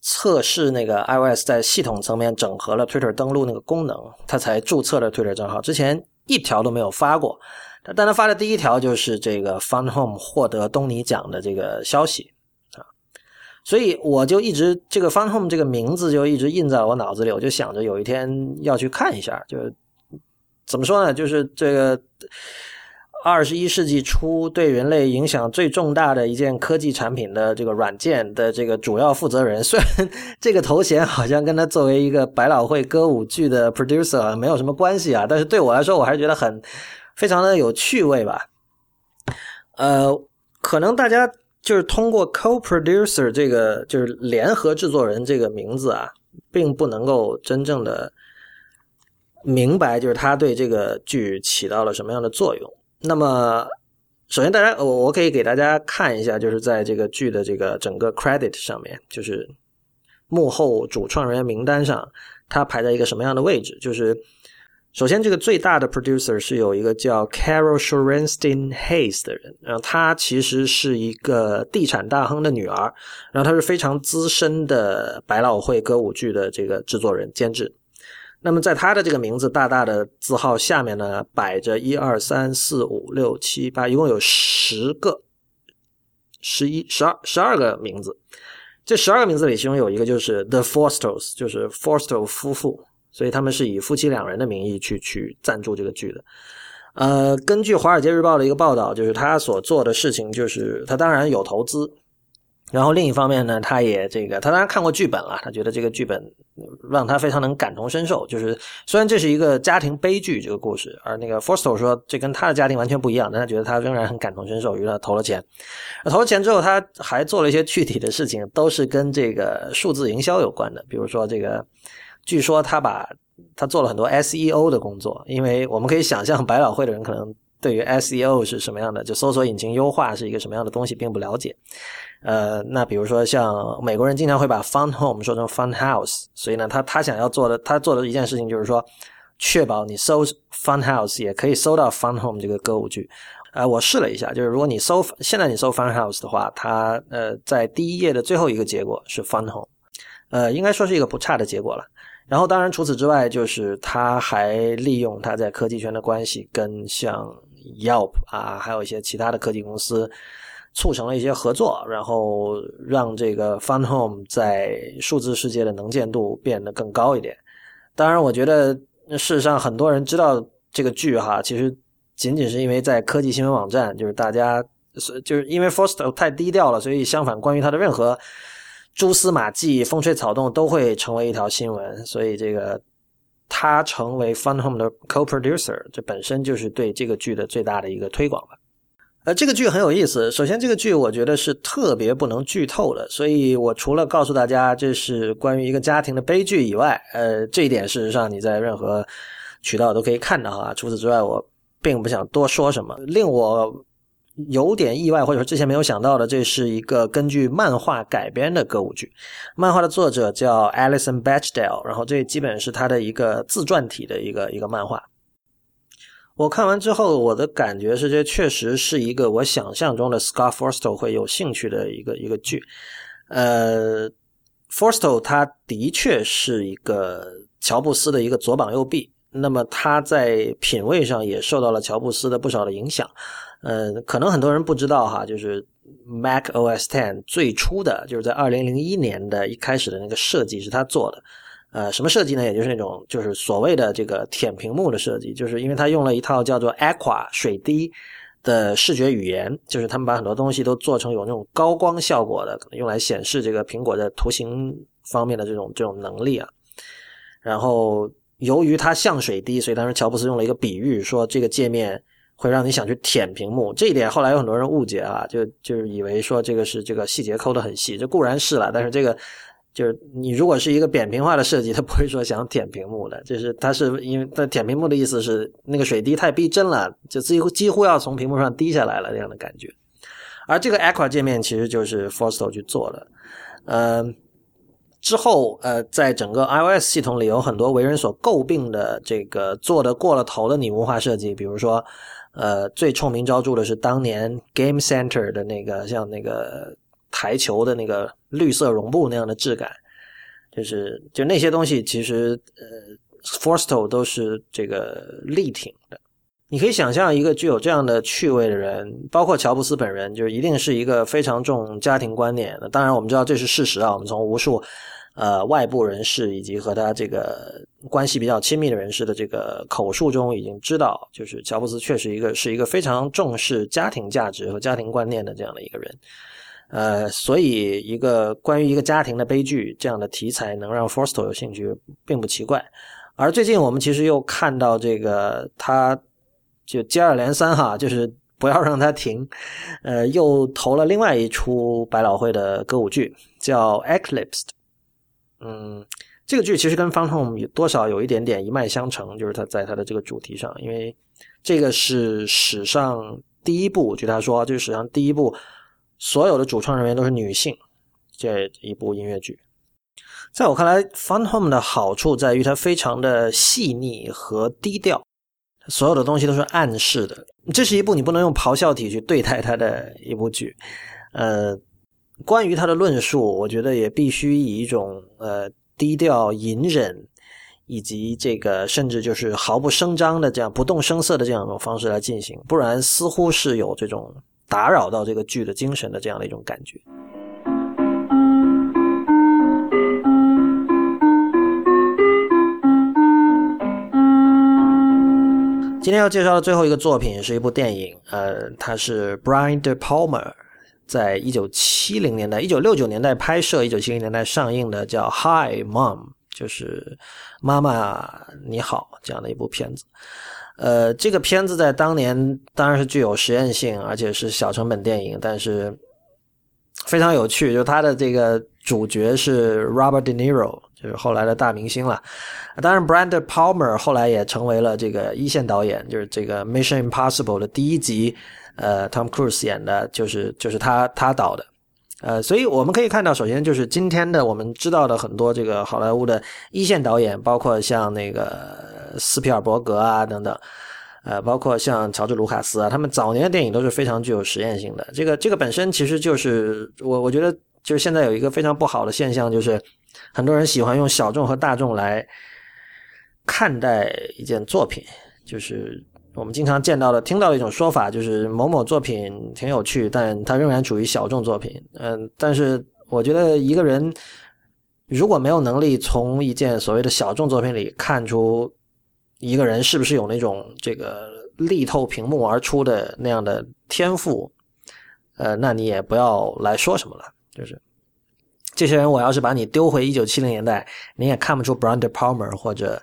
测试那个 iOS 在系统层面整合了 Twitter 登录那个功能，他才注册了 Twitter 账号。之前一条都没有发过。但他发的第一条就是这个 Fun Home 获得东尼奖的这个消息啊，所以我就一直这个 Fun Home 这个名字就一直印在我脑子里，我就想着有一天要去看一下。就怎么说呢？就是这个二十一世纪初对人类影响最重大的一件科技产品的这个软件的这个主要负责人，[LAUGHS] 虽然这个头衔好像跟他作为一个百老汇歌舞剧的 producer 没有什么关系啊，但是对我来说，我还是觉得很。非常的有趣味吧，呃，可能大家就是通过 co-producer 这个就是联合制作人这个名字啊，并不能够真正的明白，就是他对这个剧起到了什么样的作用。那么，首先大家，我我可以给大家看一下，就是在这个剧的这个整个 credit 上面，就是幕后主创人员名单上，他排在一个什么样的位置，就是。首先，这个最大的 producer 是有一个叫 Carol Shorenstein Hayes 的人，然后他其实是一个地产大亨的女儿，然后他是非常资深的百老汇歌舞剧的这个制作人监制。那么在他的这个名字大大的字号下面呢，摆着一二三四五六七八，一共有十个、十一、十二、十二个名字。这十二个名字里，其中有一个就是 The Forstals，就是 Forstall 夫妇。所以他们是以夫妻两人的名义去去赞助这个剧的，呃，根据《华尔街日报》的一个报道，就是他所做的事情，就是他当然有投资，然后另一方面呢，他也这个，他当然看过剧本了，他觉得这个剧本让他非常能感同身受。就是虽然这是一个家庭悲剧这个故事，而那个 Forster 说这跟他的家庭完全不一样，但他觉得他仍然很感同身受，于是他投了钱。投了钱之后，他还做了一些具体的事情，都是跟这个数字营销有关的，比如说这个。据说他把他做了很多 SEO 的工作，因为我们可以想象百老汇的人可能对于 SEO 是什么样的，就搜索引擎优化是一个什么样的东西，并不了解。呃，那比如说像美国人经常会把 Fun Home 说成 Fun House，所以呢，他他想要做的，他做的一件事情就是说，确保你搜 Fun House 也可以搜到 Fun Home 这个歌舞剧。呃，我试了一下，就是如果你搜现在你搜 Fun House 的话，它呃在第一页的最后一个结果是 Fun Home，呃，应该说是一个不差的结果了。然后当然除此之外，就是他还利用他在科技圈的关系，跟像 Yelp 啊，还有一些其他的科技公司。促成了一些合作，然后让这个 Fun Home 在数字世界的能见度变得更高一点。当然，我觉得事实上很多人知道这个剧哈，其实仅仅是因为在科技新闻网站，就是大家是就是因为 Forster 太低调了，所以相反，关于他的任何蛛丝马迹、风吹草动都会成为一条新闻。所以这个他成为 Fun Home 的 Co-producer，这本身就是对这个剧的最大的一个推广了。呃，这个剧很有意思。首先，这个剧我觉得是特别不能剧透的，所以我除了告诉大家这是关于一个家庭的悲剧以外，呃，这一点事实上你在任何渠道都可以看到啊。除此之外，我并不想多说什么。令我有点意外，或者说之前没有想到的，这是一个根据漫画改编的歌舞剧。漫画的作者叫 Alison Bechdel，然后这基本是他的一个自传体的一个一个漫画。我看完之后，我的感觉是，这确实是一个我想象中的 Scott Forstall 会有兴趣的一个一个剧。呃，Forstall 他的确是一个乔布斯的一个左膀右臂，那么他在品味上也受到了乔布斯的不少的影响。呃，可能很多人不知道哈，就是 Mac OS Ten 最初的就是在二零零一年的一开始的那个设计是他做的。呃，什么设计呢？也就是那种就是所谓的这个舔屏幕的设计，就是因为它用了一套叫做 Aqua 水滴的视觉语言，就是他们把很多东西都做成有那种高光效果的，可能用来显示这个苹果的图形方面的这种这种能力啊。然后由于它像水滴，所以当时乔布斯用了一个比喻，说这个界面会让你想去舔屏幕。这一点后来有很多人误解啊，就就是以为说这个是这个细节抠得很细，这固然是了，但是这个。就是你如果是一个扁平化的设计，它不会说想舔屏幕的，就是它是因为它舔屏幕的意思是那个水滴太逼真了，就几乎几乎要从屏幕上滴下来了那样的感觉。而这个 Aqua 界面其实就是 Forstall 去做的，呃，之后呃，在整个 iOS 系统里有很多为人所诟病的这个做的过了头的拟物化设计，比如说呃，最臭名昭著的是当年 Game Center 的那个像那个。台球的那个绿色绒布那样的质感，就是就那些东西，其实呃 f o r s t o 都是这个力挺的。你可以想象一个具有这样的趣味的人，包括乔布斯本人，就是一定是一个非常重家庭观念的。当然，我们知道这是事实啊。我们从无数呃外部人士以及和他这个关系比较亲密的人士的这个口述中，已经知道，就是乔布斯确实一个是一个非常重视家庭价值和家庭观念的这样的一个人。呃，所以一个关于一个家庭的悲剧这样的题材能让 forstal 有兴趣，并不奇怪。而最近我们其实又看到这个，他就接二连三哈，就是不要让他停。呃，又投了另外一出百老汇的歌舞剧，叫 Eclipse。嗯，这个剧其实跟 Fun Home 有多少有一点点一脉相承，就是他在他的这个主题上，因为这个是史上第一部，据他说，就是史上第一部。所有的主创人员都是女性，这一部音乐剧，在我看来，《Fun Home》的好处在于它非常的细腻和低调，所有的东西都是暗示的。这是一部你不能用咆哮体去对待它的一部剧。呃，关于它的论述，我觉得也必须以一种呃低调、隐忍，以及这个甚至就是毫不声张的这样不动声色的这样一种方式来进行，不然似乎是有这种。打扰到这个剧的精神的这样的一种感觉。今天要介绍的最后一个作品是一部电影，呃，它是 Brian De Palma 在一九七零年代、一九六九年代拍摄、一九七零年代上映的，叫《Hi Mom》，就是妈妈你好这样的一部片子。呃，这个片子在当年当然是具有实验性，而且是小成本电影，但是非常有趣。就它的这个主角是 Robert De Niro，就是后来的大明星了。当然，Brandon Palmer 后来也成为了这个一线导演，就是这个《Mission Impossible》的第一集，呃，Tom Cruise 演的，就是就是他他导的。呃，所以我们可以看到，首先就是今天的我们知道的很多这个好莱坞的一线导演，包括像那个斯皮尔伯格啊等等，呃，包括像乔治卢卡斯啊，他们早年的电影都是非常具有实验性的。这个这个本身其实就是我我觉得就是现在有一个非常不好的现象，就是很多人喜欢用小众和大众来看待一件作品，就是。我们经常见到的、听到的一种说法，就是某某作品挺有趣，但它仍然处于小众作品。嗯，但是我觉得一个人如果没有能力从一件所谓的小众作品里看出一个人是不是有那种这个力透屏幕而出的那样的天赋，呃，那你也不要来说什么了。就是这些人，我要是把你丢回一九七零年代，你也看不出 brand Palmer 或者。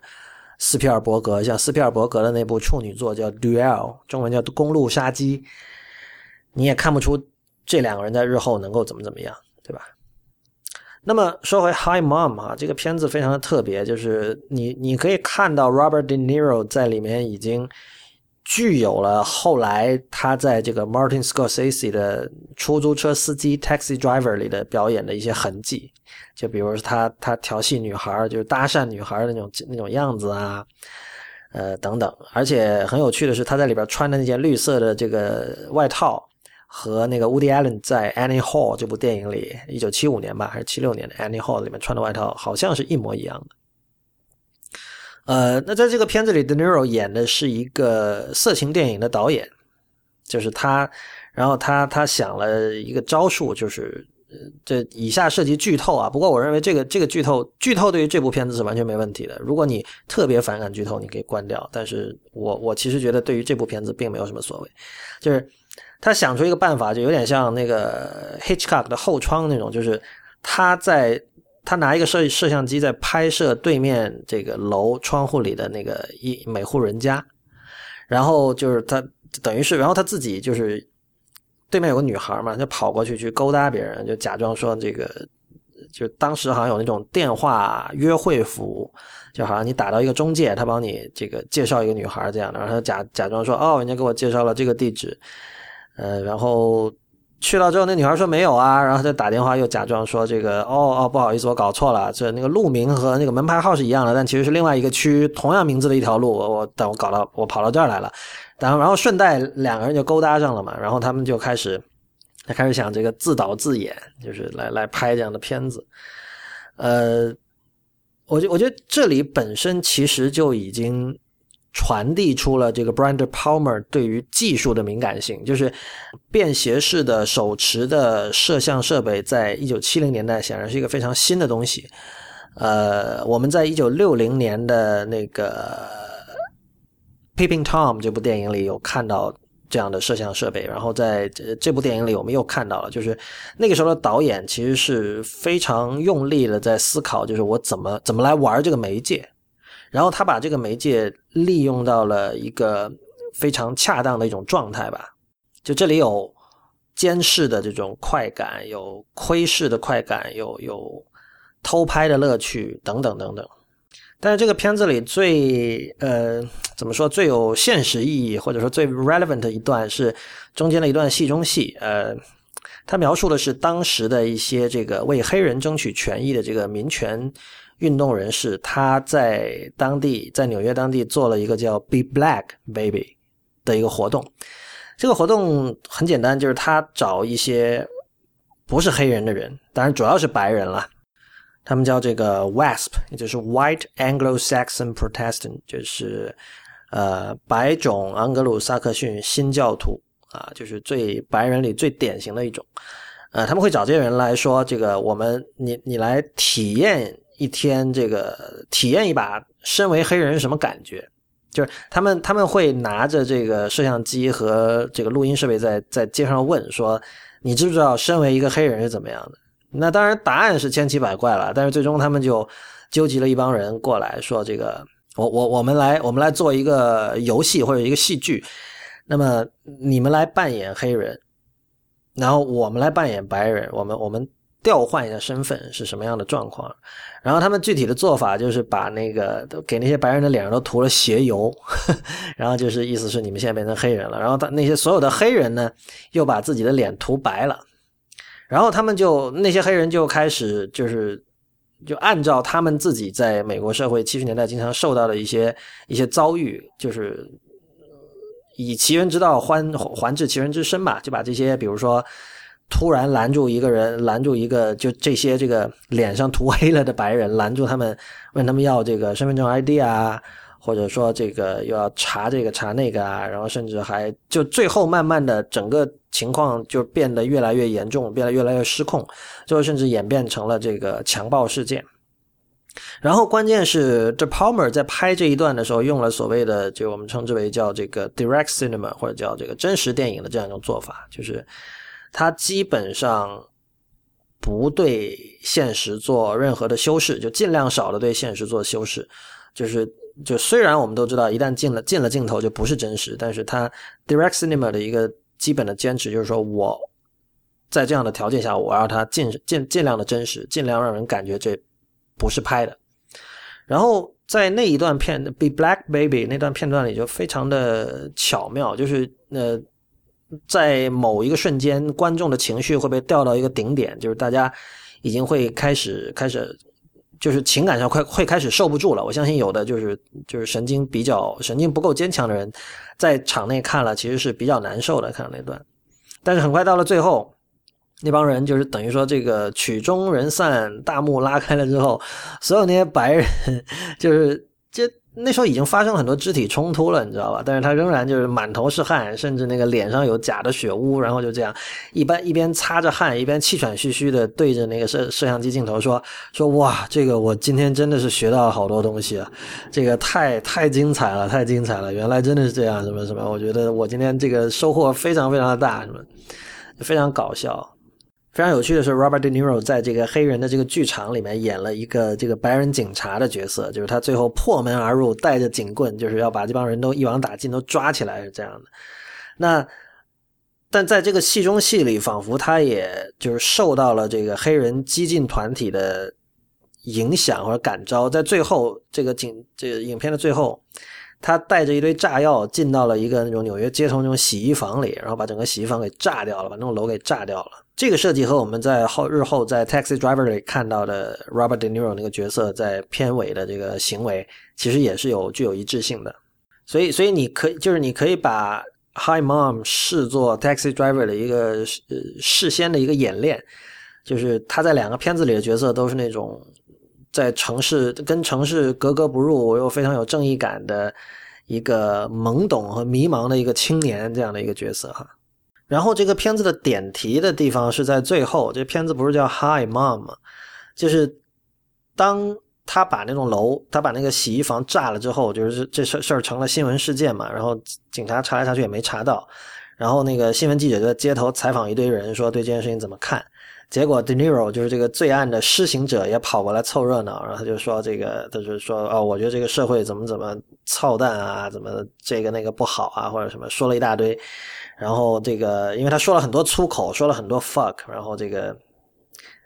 斯皮尔伯格像斯皮尔伯格的那部处女作叫《Duel》，中文叫《公路杀机》，你也看不出这两个人在日后能够怎么怎么样，对吧？那么说回《Hi Mom》啊，这个片子非常的特别，就是你你可以看到 Robert De Niro 在里面已经。具有了后来他在这个 Martin Scorsese 的出租车司机 Taxi Driver 里的表演的一些痕迹，就比如说他他调戏女孩，就是搭讪女孩的那种那种样子啊，呃等等。而且很有趣的是，他在里边穿的那件绿色的这个外套，和那个 Woody Allen 在 Annie Hall 这部电影里，一九七五年吧还是七六年的 Annie Hall 里面穿的外套，好像是一模一样的。呃，那在这个片子里，De Niro 演的是一个色情电影的导演，就是他，然后他他想了一个招数，就是这以下涉及剧透啊。不过我认为这个这个剧透剧透对于这部片子是完全没问题的。如果你特别反感剧透，你可以关掉。但是我我其实觉得对于这部片子并没有什么所谓，就是他想出一个办法，就有点像那个 Hitchcock 的后窗那种，就是他在。他拿一个摄摄像机在拍摄对面这个楼窗户里的那个一每户人家，然后就是他等于是，然后他自己就是对面有个女孩嘛，就跑过去去勾搭别人，就假装说这个，就当时好像有那种电话约会服务，就好像你打到一个中介，他帮你这个介绍一个女孩这样的，然后他假假装说哦，人家给我介绍了这个地址，呃，然后。去了之后，那女孩说没有啊，然后就打电话又假装说这个哦哦不好意思，我搞错了，这那个路名和那个门牌号是一样的，但其实是另外一个区同样名字的一条路，我我但我搞到我跑到这儿来了，然后然后顺带两个人就勾搭上了嘛，然后他们就开始他开始想这个自导自演，就是来来拍这样的片子，呃，我觉我觉得这里本身其实就已经。传递出了这个 Brand Palmer 对于技术的敏感性，就是便携式的手持的摄像设备，在一九七零年代显然是一个非常新的东西。呃，我们在一九六零年的那个《Peeping Tom》这部电影里有看到这样的摄像设备，然后在这部电影里我们又看到了，就是那个时候的导演其实是非常用力的在思考，就是我怎么怎么来玩这个媒介。然后他把这个媒介利用到了一个非常恰当的一种状态吧，就这里有监视的这种快感，有窥视的快感，有有偷拍的乐趣等等等等。但是这个片子里最呃怎么说最有现实意义或者说最 relevant 的一段是中间的一段戏中戏，呃，他描述的是当时的一些这个为黑人争取权益的这个民权。运动人士，他在当地，在纽约当地做了一个叫 “Be Black Baby” 的一个活动。这个活动很简单，就是他找一些不是黑人的人，当然主要是白人了。他们叫这个 WASP，也就是 White Anglo-Saxon Protestant，就是呃白种盎格鲁撒克逊新教徒啊，就是最白人里最典型的一种。呃，他们会找这些人来说，这个我们你你来体验。一天，这个体验一把身为黑人是什么感觉？就是他们他们会拿着这个摄像机和这个录音设备在在街上问说：“你知不知道身为一个黑人是怎么样的？”那当然答案是千奇百怪了。但是最终他们就纠集了一帮人过来说：“这个我我我们来我们来做一个游戏或者一个戏剧，那么你们来扮演黑人，然后我们来扮演白人，我们我们。”调换一下身份是什么样的状况。然后他们具体的做法就是把那个给那些白人的脸上都涂了鞋油，[LAUGHS] 然后就是意思是你们现在变成黑人了。然后他那些所有的黑人呢，又把自己的脸涂白了。然后他们就那些黑人就开始就是就按照他们自己在美国社会七十年代经常受到的一些一些遭遇，就是以其人之道还还治其人之身吧，就把这些比如说。突然拦住一个人，拦住一个就这些这个脸上涂黑了的白人，拦住他们，问他们要这个身份证 ID 啊，或者说这个又要查这个查那个啊，然后甚至还就最后慢慢的整个情况就变得越来越严重，变得越来越失控，最后甚至演变成了这个强暴事件。然后关键是这 Palmer 在拍这一段的时候用了所谓的就我们称之为叫这个 direct cinema 或者叫这个真实电影的这样一种做法，就是。他基本上不对现实做任何的修饰，就尽量少的对现实做修饰。就是，就虽然我们都知道，一旦进了进了镜头就不是真实，但是他 direct cinema 的一个基本的坚持就是说，我在这样的条件下，我要它尽尽尽量的真实，尽量让人感觉这不是拍的。然后在那一段片《Be Black Baby》那段片段里就非常的巧妙，就是呃。在某一个瞬间，观众的情绪会被调到一个顶点，就是大家已经会开始开始，就是情感上快会开始受不住了。我相信有的就是就是神经比较神经不够坚强的人，在场内看了其实是比较难受的，看到那段。但是很快到了最后，那帮人就是等于说这个曲终人散，大幕拉开了之后，所有那些白人 [LAUGHS] 就是这。那时候已经发生了很多肢体冲突了，你知道吧？但是他仍然就是满头是汗，甚至那个脸上有假的血污，然后就这样一般一边擦着汗，一边气喘吁吁的对着那个摄摄像机镜头说说哇，这个我今天真的是学到了好多东西啊，这个太太精彩了，太精彩了，原来真的是这样，什么什么，我觉得我今天这个收获非常非常的大，什么非常搞笑。非常有趣的是，Robert De Niro 在这个黑人的这个剧场里面演了一个这个白人警察的角色，就是他最后破门而入，带着警棍，就是要把这帮人都一网打尽，都抓起来，是这样的。那但在这个戏中戏里，仿佛他也就是受到了这个黑人激进团体的影响或者感召，在最后这个警这个影片的最后。他带着一堆炸药进到了一个那种纽约街头那种洗衣房里，然后把整个洗衣房给炸掉了，把那种楼给炸掉了。这个设计和我们在后日后在《Taxi Driver》里看到的 Robert De Niro 那个角色在片尾的这个行为，其实也是有具有一致性的。所以，所以你可以就是你可以把《Hi Mom》视作《Taxi Driver》的一个呃事先的一个演练，就是他在两个片子里的角色都是那种。在城市跟城市格格不入，又非常有正义感的一个懵懂和迷茫的一个青年这样的一个角色哈。然后这个片子的点题的地方是在最后，这片子不是叫《Hi Mom》吗？就是当他把那栋楼，他把那个洗衣房炸了之后，就是这事事儿成了新闻事件嘛。然后警察查来查去也没查到，然后那个新闻记者就在街头采访一堆人，说对这件事情怎么看。结果，De Niro 就是这个罪案的施行者，也跑过来凑热闹，然后他就说：“这个，他就说，哦，我觉得这个社会怎么怎么操蛋啊，怎么这个那个不好啊，或者什么，说了一大堆。然后这个，因为他说了很多粗口，说了很多 fuck，然后这个，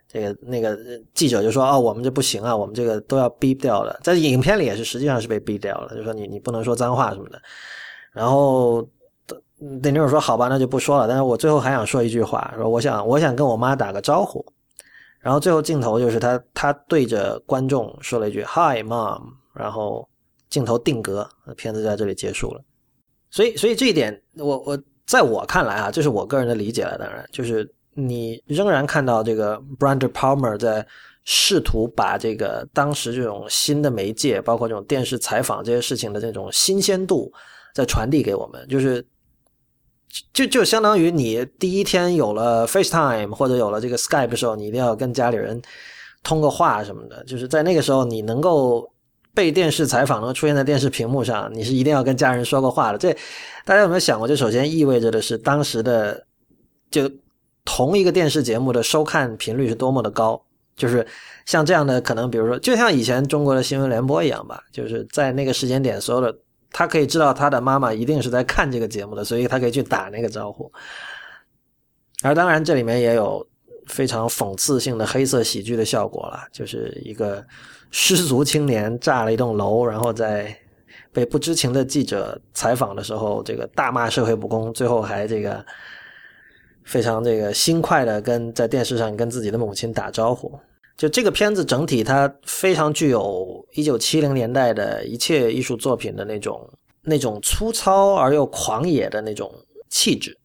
这个那个记者就说：哦，我们这不行啊，我们这个都要 beep 掉了。在影片里也是，实际上是被 beep 掉了，就说你你不能说脏话什么的。然后。那女友说：“好吧，那就不说了。但是我最后还想说一句话，说我想我想跟我妈打个招呼。然后最后镜头就是他他对着观众说了一句 ‘Hi, Mom’，然后镜头定格，片子在这里结束了。所以所以这一点，我我在我看来啊，这是我个人的理解了。当然，就是你仍然看到这个 Brander Palmer 在试图把这个当时这种新的媒介，包括这种电视采访这些事情的这种新鲜度，在传递给我们，就是。”就就相当于你第一天有了 FaceTime 或者有了这个 Skype 的时候，你一定要跟家里人通个话什么的。就是在那个时候，你能够被电视采访，能出现在电视屏幕上，你是一定要跟家人说个话的。这大家有没有想过？这首先意味着的是当时的就同一个电视节目的收看频率是多么的高。就是像这样的，可能比如说，就像以前中国的新闻联播一样吧，就是在那个时间点，所有的。他可以知道他的妈妈一定是在看这个节目的，所以他可以去打那个招呼。而当然，这里面也有非常讽刺性的黑色喜剧的效果了，就是一个失足青年炸了一栋楼，然后在被不知情的记者采访的时候，这个大骂社会不公，最后还这个非常这个心快的跟在电视上跟自己的母亲打招呼。就这个片子整体，它非常具有一九七零年代的一切艺术作品的那种那种粗糙而又狂野的那种气质。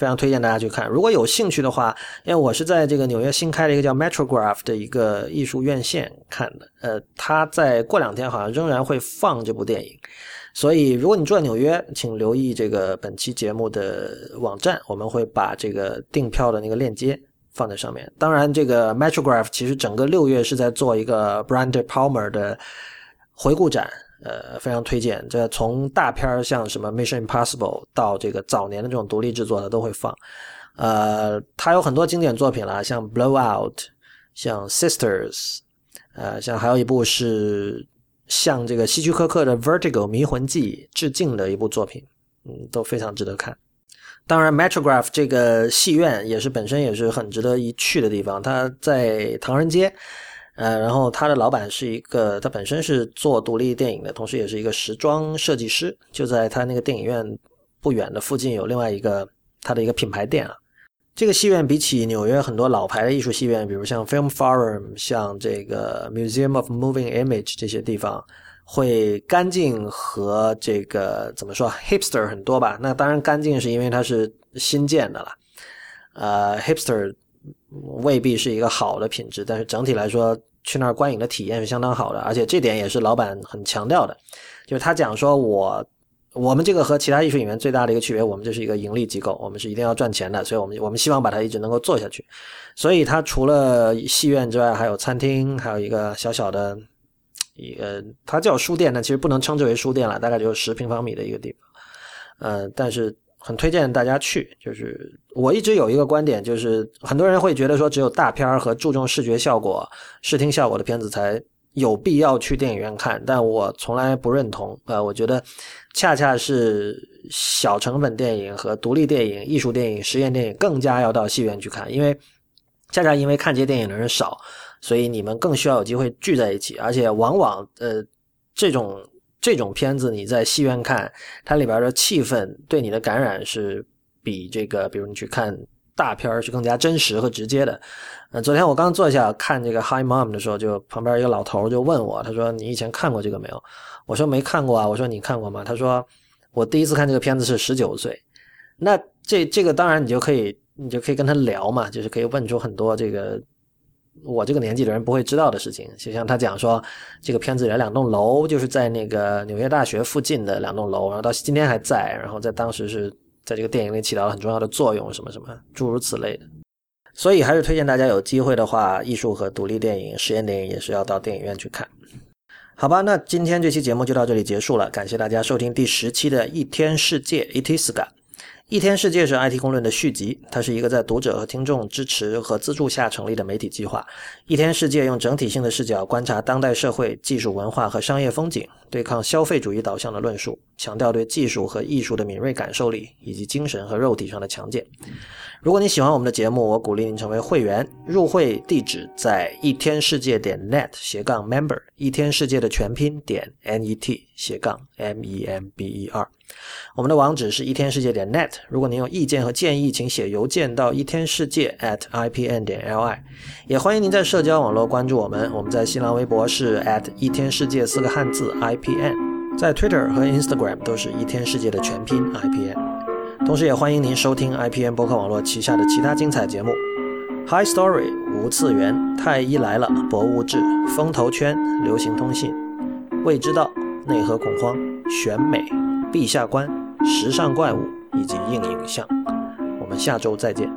非常推荐大家去看，如果有兴趣的话，因为我是在这个纽约新开的一个叫 Metrograph 的一个艺术院线看的，呃，他在过两天好像仍然会放这部电影，所以如果你住在纽约，请留意这个本期节目的网站，我们会把这个订票的那个链接放在上面。当然，这个 Metrograph 其实整个六月是在做一个 Brand Palmer 的回顾展。呃，非常推荐。这从大片儿像什么《Mission Impossible》到这个早年的这种独立制作的都会放。呃，他有很多经典作品啦，像《Blowout》，像《Sisters》，呃，像还有一部是向这个希区柯克的《Vertigo 迷魂记》致敬的一部作品，嗯，都非常值得看。当然，Metrograph 这个戏院也是本身也是很值得一去的地方，它在唐人街。呃，然后他的老板是一个，他本身是做独立电影的，同时也是一个时装设计师。就在他那个电影院不远的附近，有另外一个他的一个品牌店啊。这个戏院比起纽约很多老牌的艺术戏院，比如像 Film Forum、像这个 Museum of Moving Image 这些地方，会干净和这个怎么说 hipster 很多吧？那当然干净是因为它是新建的了。呃，hipster 未必是一个好的品质，但是整体来说。去那儿观影的体验是相当好的，而且这点也是老板很强调的，就是他讲说，我我们这个和其他艺术影院最大的一个区别，我们就是一个盈利机构，我们是一定要赚钱的，所以我们我们希望把它一直能够做下去。所以它除了戏院之外，还有餐厅，还有一个小小的一个，它叫书店，但其实不能称之为书店了，大概就是十平方米的一个地方。嗯，但是。很推荐大家去，就是我一直有一个观点，就是很多人会觉得说，只有大片儿和注重视觉效果、视听效果的片子才有必要去电影院看，但我从来不认同。呃，我觉得恰恰是小成本电影和独立电影、艺术电影、实验电影更加要到戏院去看，因为恰恰因为看这些电影的人少，所以你们更需要有机会聚在一起，而且往往呃这种。这种片子你在戏院看，它里边的气氛对你的感染是比这个，比如你去看大片是更加真实和直接的。呃，昨天我刚坐下看这个《Hi Mom》的时候，就旁边一个老头就问我，他说：“你以前看过这个没有？”我说：“没看过啊。”我说：“你看过吗？”他说：“我第一次看这个片子是十九岁。”那这这个当然你就可以，你就可以跟他聊嘛，就是可以问出很多这个。我这个年纪的人不会知道的事情，就像他讲说，这个片子里两栋楼就是在那个纽约大学附近的两栋楼，然后到今天还在，然后在当时是在这个电影里起到了很重要的作用，什么什么诸如此类的。所以还是推荐大家有机会的话，艺术和独立电影、实验电影也是要到电影院去看。好吧，那今天这期节目就到这里结束了，感谢大家收听第十期的一天世界 Itiska。一天世界是 IT 公论的续集，它是一个在读者和听众支持和资助下成立的媒体计划。一天世界用整体性的视角观察当代社会、技术、文化和商业风景，对抗消费主义导向的论述，强调对技术和艺术的敏锐感受力以及精神和肉体上的强健。如果你喜欢我们的节目，我鼓励您成为会员。入会地址在一天世界点 net 斜杠 member，一天世界的全拼点 net 斜杠 m e m b e r。我们的网址是一天世界点 net。如果您有意见和建议，请写邮件到一天世界 at i p n 点 l i。也欢迎您在社交网络关注我们。我们在新浪微博是 at 一天世界四个汉字 i p n，在 Twitter 和 Instagram 都是一天世界的全拼 i p n。同时也欢迎您收听 i p n 博客网络旗下的其他精彩节目：High Story 无次元、太医来了、博物志、风投圈、流行通信、未知道、内核恐慌、选美。陛下观、时尚怪物以及硬影像，我们下周再见。